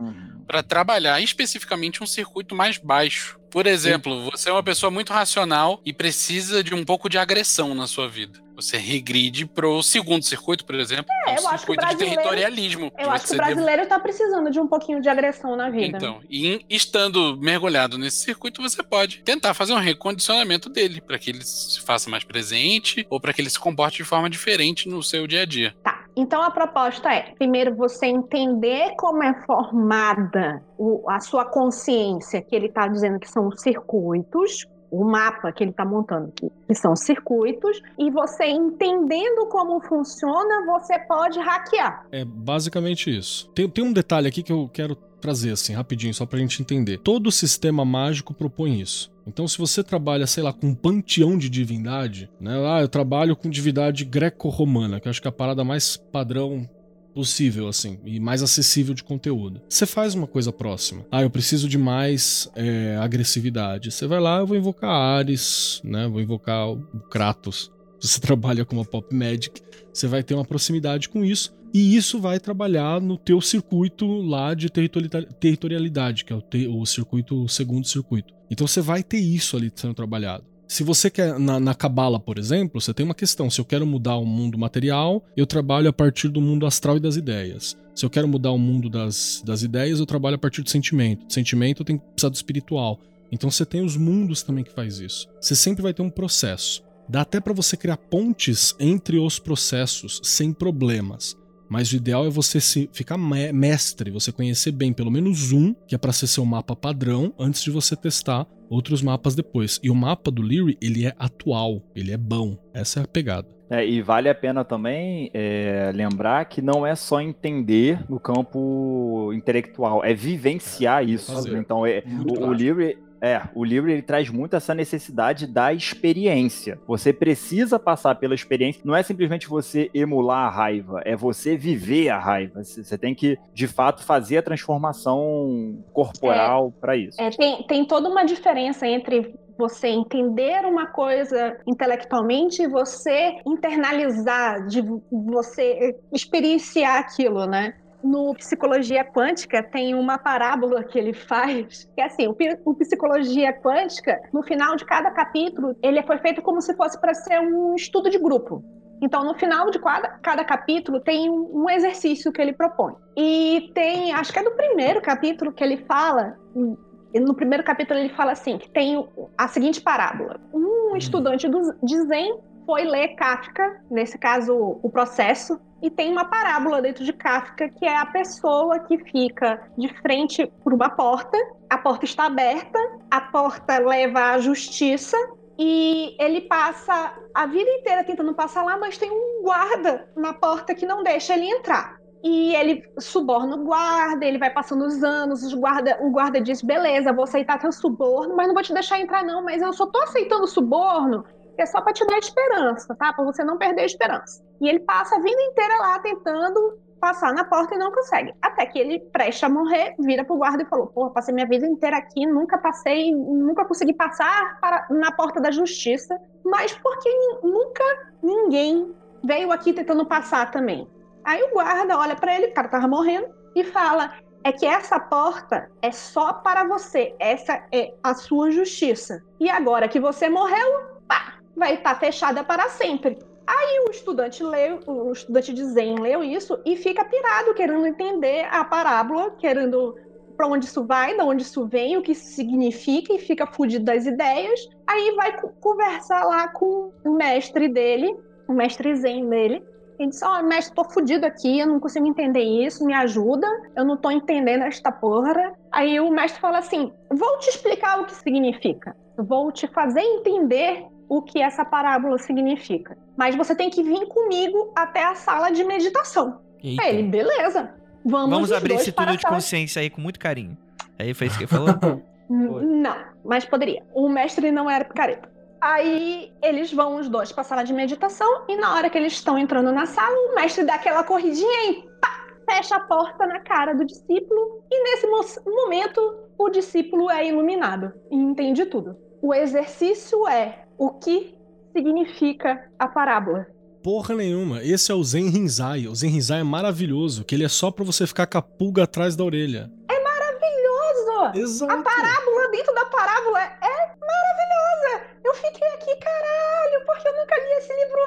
para trabalhar especificamente um circuito mais baixo. Por exemplo, você é uma pessoa muito racional e precisa de um pouco de agressão na sua vida. Você regride pro segundo circuito, por exemplo, É, um eu acho que o circuito de territorialismo. Eu acho que o brasileiro tá precisando de um pouquinho de agressão na vida. então, e estando mergulhado nesse circuito, você pode tentar fazer um recondicionamento dele, para que ele se faça mais presente ou para que ele se comporte de forma diferente no seu dia a dia. Tá. Então a proposta é, primeiro você entender como é formada o- a sua consciência, que ele está dizendo que são circuitos, o mapa que ele está montando, que, são circuitos, e você entendendo como funciona, você pode hackear. É basicamente isso. Tem, tem um detalhe aqui que eu quero trazer, assim, rapidinho, só pra gente entender. Todo sistema mágico propõe isso. Então, se você trabalha, sei lá, com um panteão de divindade, né? Ah, eu trabalho com divindade greco-romana, que eu acho que é a parada mais padrão possível, assim, e mais acessível de conteúdo. Você faz uma coisa próxima. Ah, eu preciso de mais é, agressividade. Você vai lá, eu vou invocar Ares, né? Vou invocar o Kratos. Você trabalha com uma Pop Magic, você vai ter uma proximidade com isso. E isso vai trabalhar no teu circuito lá de territorialidade, que é o, te, o circuito, o segundo circuito. Então você vai ter isso ali sendo trabalhado. Se você quer, na Cabala, por exemplo, você tem uma questão. Se eu quero mudar o mundo material, eu trabalho a partir do mundo astral e das ideias. Se eu quero mudar o mundo das, das ideias, eu trabalho a partir do sentimento. Do sentimento, eu tenho que precisar do espiritual. Então você tem os mundos também que faz isso. Você sempre vai ter um processo. Dá até para você criar pontes entre os processos sem problemas. Mas o ideal é você se ficar mestre, você conhecer bem pelo menos um, que é para ser seu mapa padrão, antes de você testar outros mapas depois. E o mapa do Leary, ele é atual, ele é bom. Essa é a pegada. É, e vale a pena também é, lembrar que não é só entender no campo intelectual, é vivenciar é, isso. Fazer. Então, é, o, o Leary é, o livro ele traz muito essa necessidade da experiência. Você precisa passar pela experiência. Não é simplesmente você emular a raiva, é você viver a raiva. Você tem que, de fato, fazer a transformação corporal é, para isso. É, tem, tem toda uma diferença entre você entender uma coisa intelectualmente e você internalizar, de você experienciar aquilo, né? No Psicologia Quântica tem uma parábola que ele faz, que é assim, o, o Psicologia Quântica, no final de cada capítulo, ele foi feito como se fosse para ser um estudo de grupo. Então, no final de cada, cada capítulo, tem um, um exercício que ele propõe. E tem, acho que é do primeiro capítulo que ele fala, no primeiro capítulo ele fala assim, que tem a seguinte parábola. Um hum. estudante do, de Zen foi ler Kafka, nesse caso o processo, e tem uma parábola dentro de Kafka que é a pessoa que fica de frente por uma porta, a porta está aberta, a porta leva à justiça e ele passa a vida inteira tentando passar lá, mas tem um guarda na porta que não deixa ele entrar. E ele suborna o guarda, ele vai passando os anos, o guarda, o guarda diz: beleza, vou aceitar teu suborno, mas não vou te deixar entrar, não. Mas eu só tô aceitando o suborno é só para te dar esperança, tá? Para você não perder a esperança. E ele passa a vida inteira lá tentando passar na porta e não consegue. Até que ele, presta a morrer, vira pro guarda e falou: Porra, passei minha vida inteira aqui, nunca passei, nunca consegui passar para, na porta da justiça, mas porque nunca ninguém veio aqui tentando passar também. Aí o guarda olha para ele, o cara tava morrendo, e fala: É que essa porta é só para você, essa é a sua justiça. E agora que você morreu, pá, vai estar fechada para sempre. Aí o estudante leu, o estudante de Zen leu isso e fica pirado, querendo entender a parábola, querendo para onde isso vai, de onde isso vem, o que isso significa, e fica fudido das ideias. Aí vai conversar lá com o mestre dele, o mestre Zen dele. Ele disse: Ó, oh, mestre, tô fudido aqui, eu não consigo entender isso, me ajuda, eu não tô entendendo esta porra. Aí o mestre fala assim: vou te explicar o que significa, vou te fazer entender o que essa parábola significa. Mas você tem que vir comigo até a sala de meditação. Eita. Ele, beleza. Vamos, Vamos abrir esse túnel de consciência aí com muito carinho. Aí foi isso que ele falou? não, mas poderia. O mestre não era picareta. Aí eles vão os dois para a sala de meditação e na hora que eles estão entrando na sala, o mestre dá aquela corridinha e pá, fecha a porta na cara do discípulo e nesse momento o discípulo é iluminado e entende tudo. O exercício é o que significa a parábola. Porra nenhuma. Esse é o Zen Rinzai. O Zen Rinzai é maravilhoso, que ele é só para você ficar com a pulga atrás da orelha. É maravilhoso! Exato. A parábola dentro da parábola é maravilhosa! Eu fiquei aqui, caralho, porque eu nunca li esse livro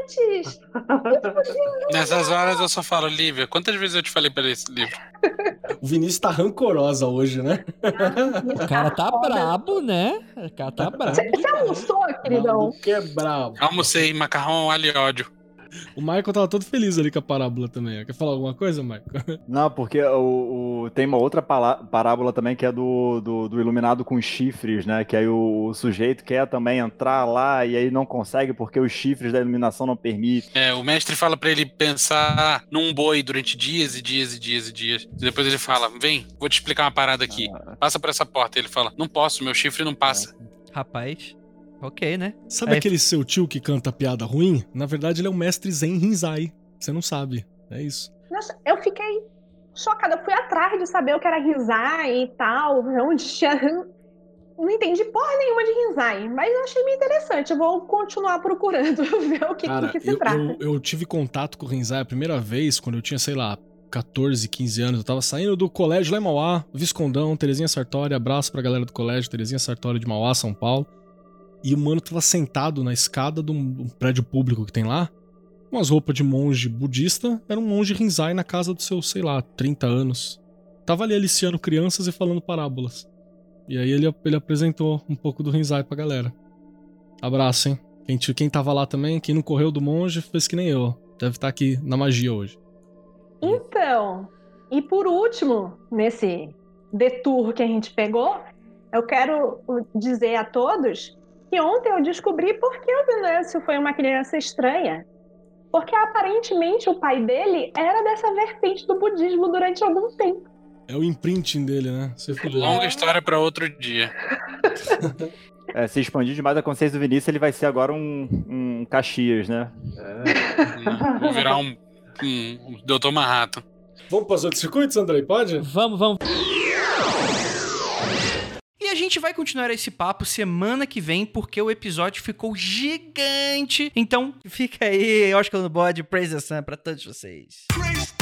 antes. Nessas horas eu só falo, Lívia, quantas vezes eu te falei para esse livro? O Vinícius tá rancorosa hoje, né? O cara tá brabo, né? O cara tá brabo. Você almoçou, queridão? Que é brabo. Almocei macarrão alho e ódio. O Michael tava todo feliz ali com a parábola também. Quer falar alguma coisa, Michael? Não, porque o, o tem uma outra parábola também que é do, do, do, iluminado com chifres, né? Que aí o, o, sujeito quer também entrar lá e aí não consegue porque os chifres da iluminação não permitem. É, o mestre fala para ele pensar num boi durante dias e dias e dias e dias. Depois ele fala: Vem, vou te explicar uma parada aqui. Ah. Passa por essa porta. Ele fala: Não posso, meu chifre não passa. Rapaz. Ok, né? Sabe Aí... aquele seu tio que canta piada ruim? Na verdade, ele é o mestre Zen Rinzai. Você não sabe. É isso. Nossa, eu fiquei chocada. Eu fui atrás de saber o que era Rinzai e tal, onde tinha. Não entendi porra nenhuma de Rinzai, mas eu achei meio interessante. Eu vou continuar procurando ver o que, Cara, do que se eu, trata. eu, eu tive contato com o Renzai a primeira vez quando eu tinha, sei lá, 14, 15 anos. Eu tava saindo do colégio lá em Mauá, Viscondão, Terezinha Sartori. Abraço pra galera do colégio, Terezinha Sartori de Mauá, São Paulo. E o mano tava sentado na escada de um, prédio público que tem lá, com as roupas de monge budista. Era um monge Rinzai na casa dos seus, sei lá, 30 anos. Tava ali aliciando crianças e falando parábolas. E aí ele, ele apresentou um pouco do Rinzai pra galera. Abraço, hein? Quem, quem tava lá também, quem não correu do monge, fez que nem eu. Deve estar aqui na magia hoje. Então, e por último, nesse detour que a gente pegou, eu quero dizer a todos que ontem eu descobri por que o Venâncio foi uma criança estranha. Porque aparentemente o pai dele era dessa vertente do budismo durante algum tempo. É o imprinting dele, né? Você fudeu. Longa história pra outro dia. É, se expandir demais a consciência do Vinícius, ele vai ser agora um, um Caxias, né? Vou virar um, um, um Dr. Manhattan. Vamos para os outros circuitos, Andrei? Pode? Vamos, vamos. A gente vai continuar esse papo semana que vem, porque o episódio ficou gigante. Então, fica aí, Oscar no bode, Praise the Sun pra todos vocês. Praise